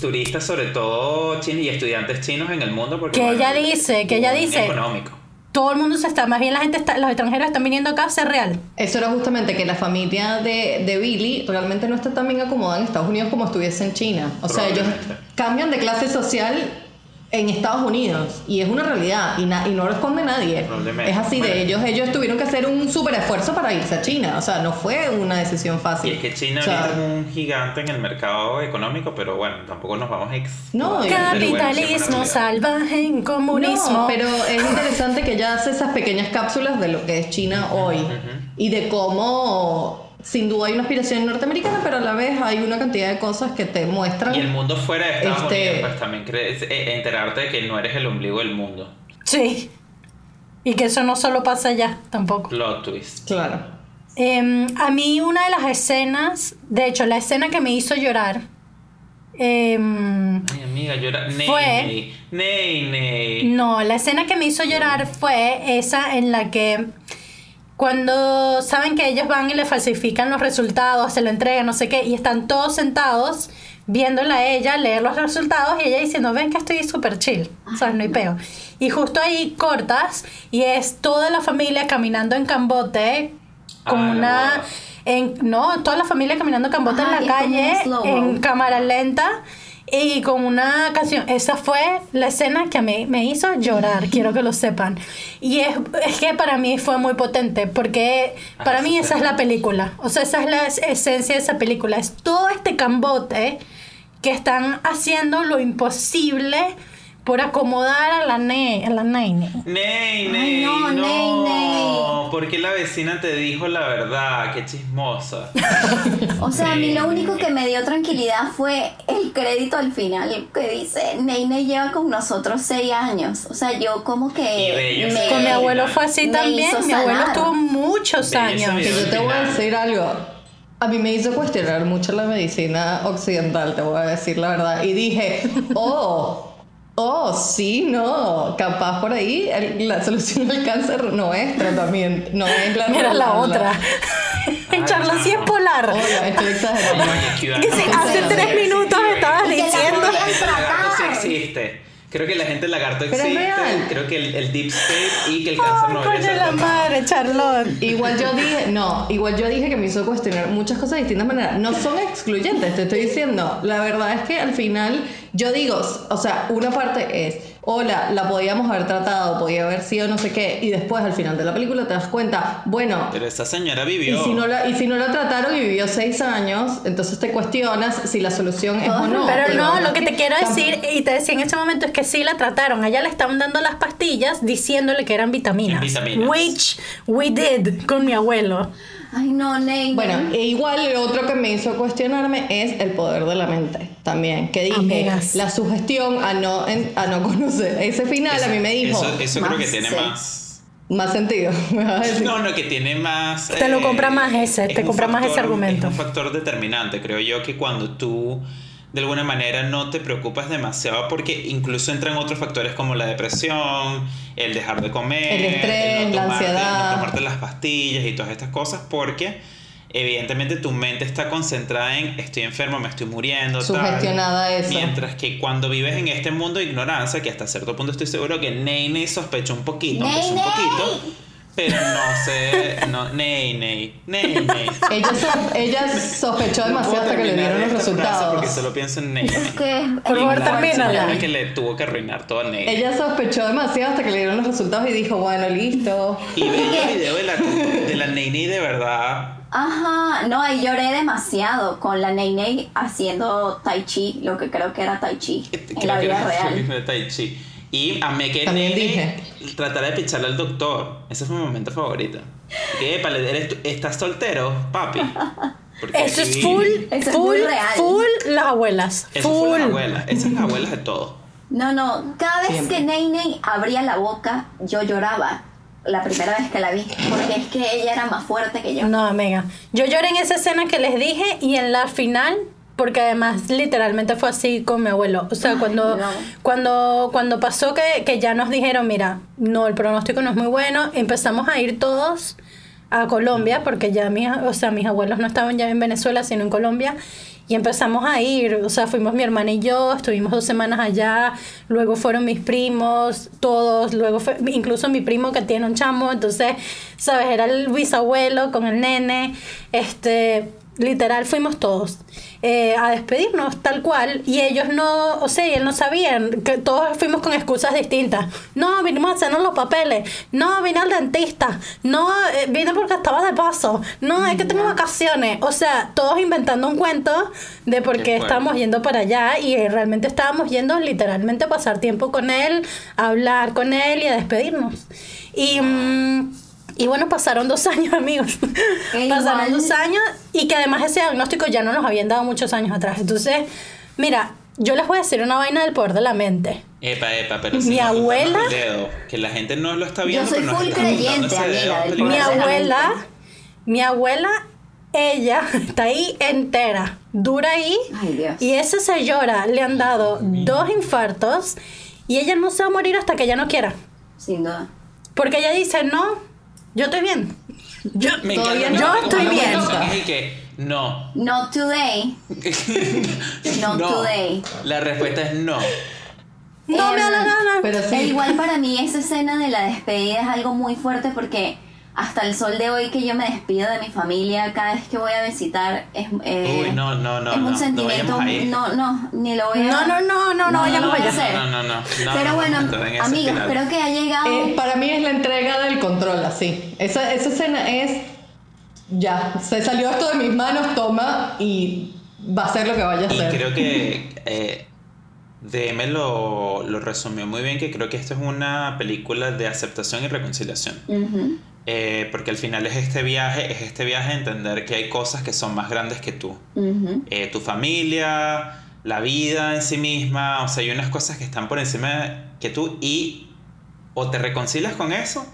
turistas, sobre todo chinos y estudiantes chinos en el mundo. Porque, Que bueno, ella dice, que ella dice- Económico. todo el mundo se está, más bien la gente está, los extranjeros están viniendo acá a ser real. Eso era justamente que la familia de, de Billy realmente no está tan bien acomodada en Estados Unidos como estuviese en China. O sea, ellos cambian de clase social en Estados Unidos y es una realidad y, na- y no responde nadie. Es así de ellos, ellos tuvieron que hacer un súper esfuerzo para irse a China. O sea, no fue una decisión Y fácil. es que China O sea, ahorita es un gigante en el mercado económico, pero bueno, tampoco nos vamos a ex. No, y- Capitalismo salvaje en comunismo. No, pero es interesante que ella hace esas pequeñas cápsulas de lo que es China hoy y de cómo sin duda hay una aspiración norteamericana, pero a la vez hay una cantidad de cosas que te muestran. Y el mundo fuera de Estados Este- Unidos, pues también crees, eh, enterarte de que no eres el ombligo del mundo. Sí. Y que eso no solo pasa allá, tampoco. Plot twist. Claro. Em, a mí una de las escenas, de hecho, la escena que me hizo llorar, em, Ay, amiga, llora. Ney, Fue- ney, ney, ney. no, la escena que me hizo llorar fue esa en la que cuando saben que ellos van y le falsifican los resultados, se lo entregan, no sé qué, y están todos sentados viéndola a ella leer los resultados y ella diciendo, ven que estoy súper chill, ¿sabes? No hay peo. Y justo ahí cortas y es toda la familia caminando en cambote con Ah, una... En, no, toda la familia caminando en cambote Ajá, en la calle, en cámara lenta y con una canción. Esa fue la escena que me, me hizo llorar, quiero que lo sepan. Y es, es que para mí fue muy potente, porque para mí esa es la película. O sea, esa es la es- esencia de esa película. Es todo este cambote que están haciendo lo imposible por acomodar a la, ne a la. Ney, ney, no, no, ney, ney. ¿Por qué la vecina te dijo la verdad? Qué chismosa. O sea, a mí lo único que me dio tranquilidad fue el crédito al final que dice, Nene lleva con nosotros seis años. O sea, yo como Y bello que ese Con mi me... abuelo fue así me también. Mi abuelo estuvo muchos Bello años. Que yo te voy a decir algo. A mí me hizo cuestionar mucho la medicina occidental, te voy a decir la verdad. Y dije, oh, oh, sí, no. Capaz por ahí el- la solución al cáncer no es tratamiento, no es la Mira la otra. Charlo sí es polar. Oye, estoy exagerando. Que no hace tres minutos estabas que diciendo. sí tratar. existe. Creo que la gente lagarto Pero es existe. real. Creo que el, el deep state y que el cáncer no coño la madre, Charlotte. Igual yo dije, no, igual yo dije que me hizo cuestionar muchas cosas de distintas maneras. No son excluyentes, te estoy diciendo. La verdad es que al final, yo digo, o sea, una parte es, hola, la podíamos haber tratado, podía haber sido no sé qué, y después al final de la película te das cuenta, bueno, Pero esa señora y vivió. si, no la, y si no la trataron y vivió seis años, entonces te cuestionas si la solución es o no. Pero no, lo que te quiero decir, y te decía en ese momento, es que sí la trataron. A ella le estaban dando las pastillas diciéndole que eran vitaminas. Vitaminas. Which we did con mi abuelo. Ay, no, Nene. Bueno, e igual lo otro que me hizo cuestionarme es el poder de la mente también. Que dije, Amigas. la sugestión a no, en- a no conocer. Ese final a mí me dijo Eso, eso creo que tiene más. más sentido. Me vas a decir. No, no, que tiene más. Te lo compra más ese, es te compra más ese argumento. Es un factor determinante. Creo yo que cuando tú de alguna manera no te preocupas demasiado porque incluso entran otros factores como la depresión, el dejar de comer, El estrés, la tomarte- ansiedad. no tomarte las pastillas y todas estas cosas porque evidentemente tu mente está concentrada en estoy enfermo, me estoy muriendo, tal. Sugestionada a eso. Mientras que cuando vives en este mundo de ignorancia, que hasta cierto punto estoy seguro que Nene sospechó un poquito, sea un poquito, pero no sé, no, Ney, Ney, Ney, Ney. Ella, so- ella sospechó demasiado hasta que le dieron los frase Porque resultados. solo pienso en Ney. Es que... Por favor, termínala. Que le tuvo que arruinar todo a Ney. Ella sospechó demasiado hasta que le dieron los resultados y dijo, bueno, listo. Y veía el video de la, de la Ney Ney de verdad. Ajá, no, ahí lloré demasiado con la Nene haciendo Tai Chi, lo que creo que era Tai Chi en Creo la que vida era real. el mismo de Tai Chi. Y Nene dije. tratara de picharle al doctor. Ese fue mi momento favorito. Que, epa, eres tú- ¿estás soltero, papi? Porque Eso es full, Eso full, real. full las abuelas. Eso full. fue las abuelas. Esas son las abuelas de todo. No, no, cada vez Siempre. que Nene abría la boca, yo lloraba. La primera vez que la vi, porque es que ella era más fuerte que yo. No, amiga. Yo lloré en esa escena que les dije y en la final, porque además literalmente fue así con mi abuelo. O sea, Ay, cuando, no. cuando, cuando pasó que, que ya nos dijeron, mira, no, el pronóstico no es muy bueno, empezamos a ir todos a Colombia, porque ya mis, o sea, mis abuelos no estaban ya en Venezuela, sino en Colombia. Y empezamos a ir, o sea, fuimos mi hermana y yo, estuvimos dos semanas allá, luego fueron mis primos, todos, luego fue, incluso mi primo que tiene un chamo, entonces, sabes, era el bisabuelo con el nene, este, literal fuimos todos eh, a despedirnos tal cual y ellos no, o sea, él no sabían que todos fuimos con excusas distintas. No, vinimos a hacernos los papeles. No, vine al dentista. No, eh, vine porque estaba de paso. No, es que tengo vacaciones. O sea, todos inventando un cuento de por Qué qué estábamos yendo para allá y eh, realmente estábamos yendo literalmente a pasar tiempo con él, a hablar con él y a despedirnos. Y... mm, y bueno, pasaron dos años, amigos. E pasaron igual- dos años y que además ese diagnóstico ya no nos habían dado muchos años atrás. Entonces, mira, yo les voy a decir una vaina del poder de la mente. Epa, epa, pero Mi sin apuntarnos abuela- dedo, que la gente no lo está viendo. soy pero nos full creyente, dedo amiga. Mi abuela, mi abuela, ella está ahí entera, dura ahí. Ay, Dios. Y esa señora le han dado dos infartos y ella no se va a morir hasta que ella no quiera. Sin duda. Porque ella dice, no, yo estoy bien. Yo, Me Todavía encanta yo estoy bien. piensa que- no. Not today. Not no. today. La respuesta es no. no me da la gana. Pero E sí. igual para mí esa escena de la despedida es algo muy fuerte porque hasta el sol de hoy que yo me despido de mi familia cada vez que voy a visitar es, eh, Uy, no, no, no, es un no, no sentimiento no no ni lo voy a No, no, no, no, no vayamos a hacer. No, no, no, no. No, pero no bueno amigos espiral. creo que ha llegado Eh, para mí es la entrega del control, así. Esa, esa escena es. Ya, se salió esto de mis manos, toma y va a ser lo que vaya a Y hacer. creo que eh, DM lo, lo resumió muy bien, que creo que esto es una película de aceptación y reconciliación. Ujú. Eh, porque al final es este viaje, es este viaje entender que hay cosas que son más grandes que tú. Eh, tu familia, la vida en sí misma, o sea, hay unas cosas que están por encima que tú y o te reconcilias con eso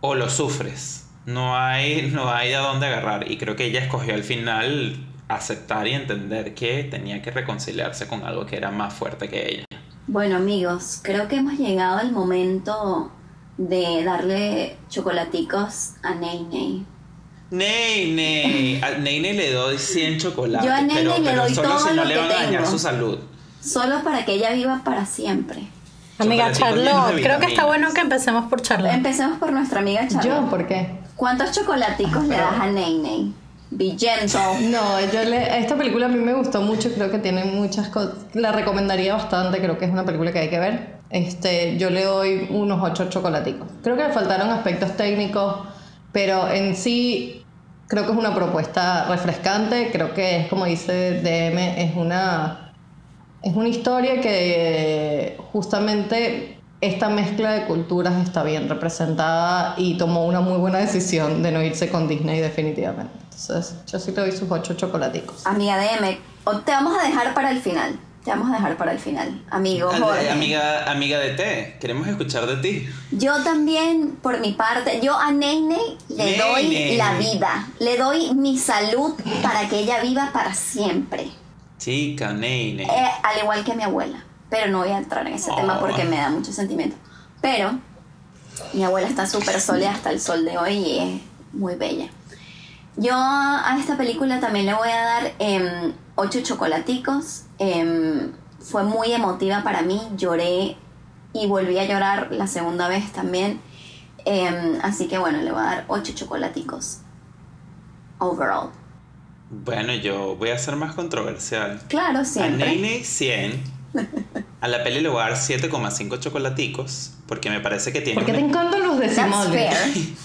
o lo sufres. No hay, no hay a dónde agarrar. Y creo que ella escogió al final aceptar y entender que tenía que reconciliarse con algo que era más fuerte que ella. bueno amigos creo que hemos llegado al momento de darle chocolaticos a Ney Ney Ney, Ney. A Ney Ney le doy 100 chocolates. Yo a Ney pero, Ney le doy solo todo si no lo le que van a dañar tengo. su salud. solo para que ella viva para siempre Amiga Charlotte, creo que está bueno que empecemos por Charlotte. empecemos por nuestra amiga Charlotte ¿Yo? ¿Por qué? ¿Cuántos chocolaticos le das a Ney Ney? Be gentle. No, yo le, esta película a mí me gustó mucho, creo que tiene muchas cosas. La recomendaría bastante, creo que es una película que hay que ver. Este, yo le doy unos ocho chocolaticos. Creo que le faltaron aspectos técnicos, pero en sí creo que es una propuesta refrescante. Creo que es como dice DM, es una, es una historia que justamente esta mezcla de culturas está bien representada y tomó una muy buena decisión de no irse con Disney definitivamente. Entonces, yo sí te doy sus ocho chocolaticos. Amiga DM, te vamos a dejar para el final. Te vamos a dejar para el final. Amigo Jorge. Amiga, amiga de té, queremos escuchar de ti. Yo también, por mi parte, yo a Ney le doy la vida. Le doy mi salud para que ella viva para siempre. Chica, Ney. Eh, al igual que mi abuela. Pero no voy a entrar en ese Oh. tema porque me da mucho sentimiento. Pero mi abuela está súper sólida hasta el sol de hoy y es muy bella. Yo a esta película también le voy a dar em, ocho chocolaticos. Em, fue muy emotiva para mí. Lloré y volví a llorar la segunda vez también. Em, así que bueno, le voy a dar ocho chocolaticos. Overall. Bueno, yo voy a ser más controversial. Claro, A siempre. Ney Ney 100. A la peli le voy a dar 7,5 chocolaticos. Porque me parece que tiene ¿Por qué te una- encantan los decimales?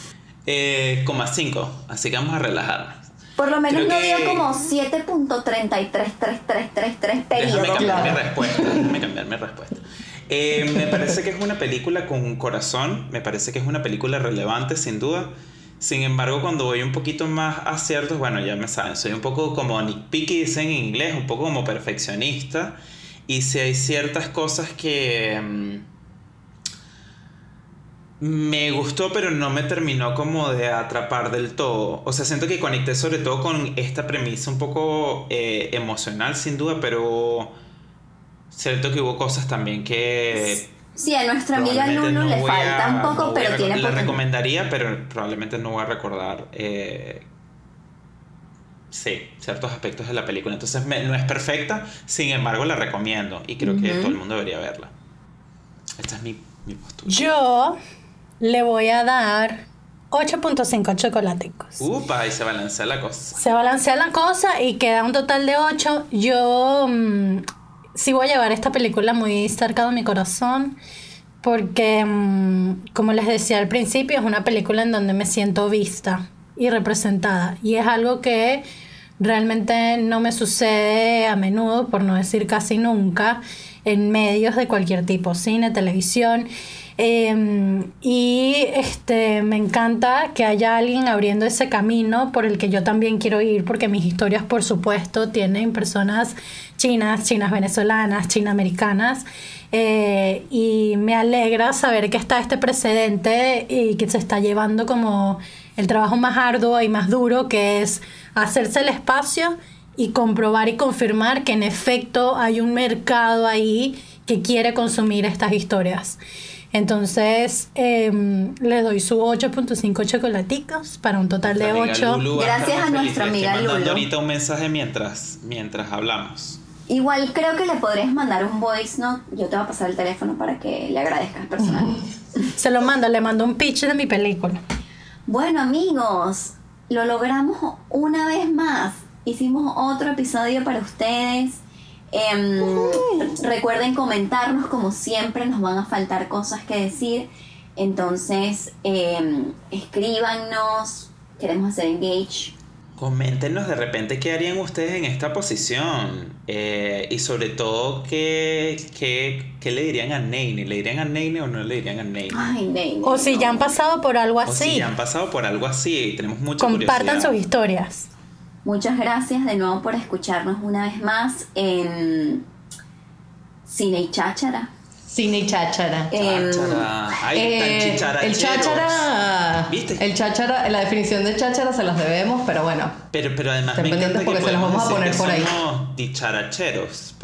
eh, coma 5. Así que vamos a relajarnos. Por lo menos Creo no que- dio como 7.33333 Déjame periodos. cambiar mi claro. respuesta. Déjame cambiar mi respuesta. Eh, me parece que es una película con un corazón. Me parece que es una película relevante, sin duda. Sin embargo, cuando voy un poquito más a ciertos, bueno, ya me saben, soy un poco como Nick Picky, dicen en inglés, un poco como perfeccionista. Y si hay ciertas cosas que. Me gustó, pero no me terminó como de atrapar del todo. O sea, siento que conecté sobre todo con esta premisa un poco eh, emocional, sin duda, pero siento que hubo cosas también que... Sí, a nuestra amiga Lulu no le falta a- un poco, no pero a- tiene La recomendaría, pero probablemente no voy a recordar eh, sí, ciertos aspectos de la película. Entonces me- no es perfecta, sin embargo la recomiendo y creo que todo el mundo debería verla. Esta es mi, mi postura. Yo le voy a dar 8.5 chocolaticos. Upa, y se balancea la cosa. Se balancea la cosa y queda un total de 8. Yo mm, sí voy a llevar esta película muy cerca de mi corazón porque, mm, como les decía al principio, es una película en donde me siento vista y representada. Y es algo que realmente no me sucede a menudo, por no decir casi nunca, en medios de cualquier tipo, cine, televisión. Eh, y este, me encanta que haya alguien abriendo ese camino por el que yo también quiero ir, porque mis historias, por supuesto, tienen personas chinas, chinas venezolanas, china americanas. eh, y me alegra saber que está este precedente y que se está llevando como el trabajo más arduo y más duro, que es hacerse el espacio y comprobar y confirmar que en efecto hay un mercado ahí que quiere consumir estas historias. Entonces, em, le doy su 8.5 chocolaticos para un total de Nuestra amiga 8. Lulu va a estar Gracias a nuestra amiga mandando Lulu. ahorita un mensaje mientras, mientras hablamos. Igual creo que le podrías mandar un voice note. Yo te voy a pasar el teléfono para que le agradezcas personalmente. Se lo mando, le mando un pitch de mi película. Bueno amigos, lo logramos una vez más. Hicimos otro episodio para ustedes. Em, recuerden comentarnos como siempre, nos van a faltar cosas que decir. Entonces, em, escríbanos, queremos hacer engage. Coméntenos de repente qué harían ustedes en esta posición. Eh, y sobre todo, ¿qué, qué, qué le dirían a Neine? ¿Le dirían a Neine o no le dirían a Neine? Ay, nene, O si no. ya han pasado por algo O así, si ya han pasado por algo así y tenemos mucha compartan sus historias. Muchas gracias de nuevo por escucharnos una vez más en Cine y Cháchara. Cine y cháchara. Em, Cháchara. Ay, Eh, tan el chicharacheros. cháchara, ¿Viste? el cháchara, la definición de cháchara se las debemos, pero bueno, Pero, pero además me encanta porque que se los podemos vamos a poner por ahí. chicharacheros.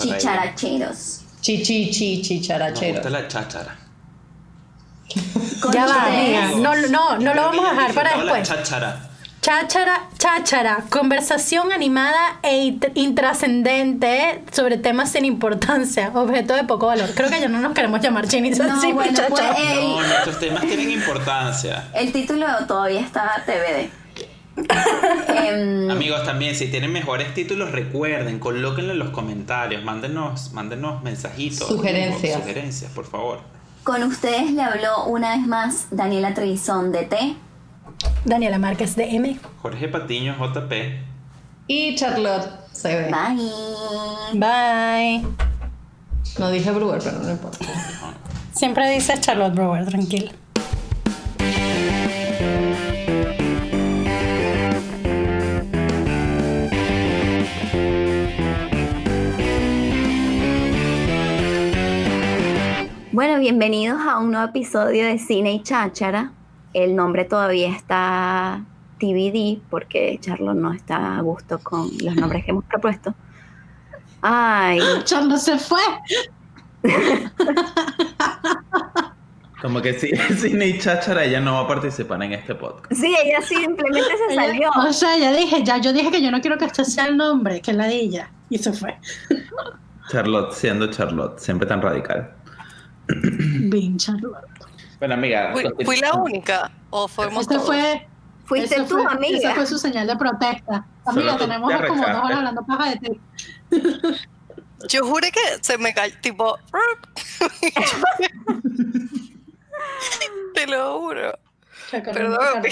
chi chi chi Nos chicharachero. gusta la cháchara. Ya va. No, no, no lo vamos a dejar para disfrutado la después. cháchara. Cháchara, cháchara, conversación animada e int- intrascendente sobre temas sin importancia, objeto de poco valor. Creo que ya no nos queremos llamar chinis No, así, bueno, muchachos. pues, No, nuestros temas tienen importancia. El título todavía está TBD. Em, Amigos, también, si tienen mejores títulos, recuerden, colóquenlo en los comentarios, mándenos, mándenos mensajitos. Sugerencias. Sugerencias, por favor. con ustedes le habló una vez más Daniela Trevisón de T. Daniela Márquez de M. Jorge Patiño, JP. Y Charlotte se ve. Bye. Bye. No dije Brewer, pero no importa. Siempre dices Charlotte Brewer, tranquila. Bueno, bienvenidos a un nuevo episodio de Cine y Cháchara. El nombre todavía está TBD porque Charlotte no está a gusto con los nombres que hemos propuesto. Ay, Charlotte se fue. Como que si Cine y Cháchara ella no va a participar en este podcast. sí, ella simplemente se salió. O sea, ya dije, ya yo dije que yo no quiero que este sea el nombre, que la ella. Y se fue. Charlotte siendo Charlotte, siempre tan radical. Bien, Charlotte. Bueno, amiga. ¿Fui, fui la única o fuimos Este todos? fue. Fuiste tú, fue- amiga. Esa fue su señal de protesta. Amiga, tenemos te como dos horas hablando paja de ti. Yo juré que se me cayó, tipo... Te lo juro. Perdón.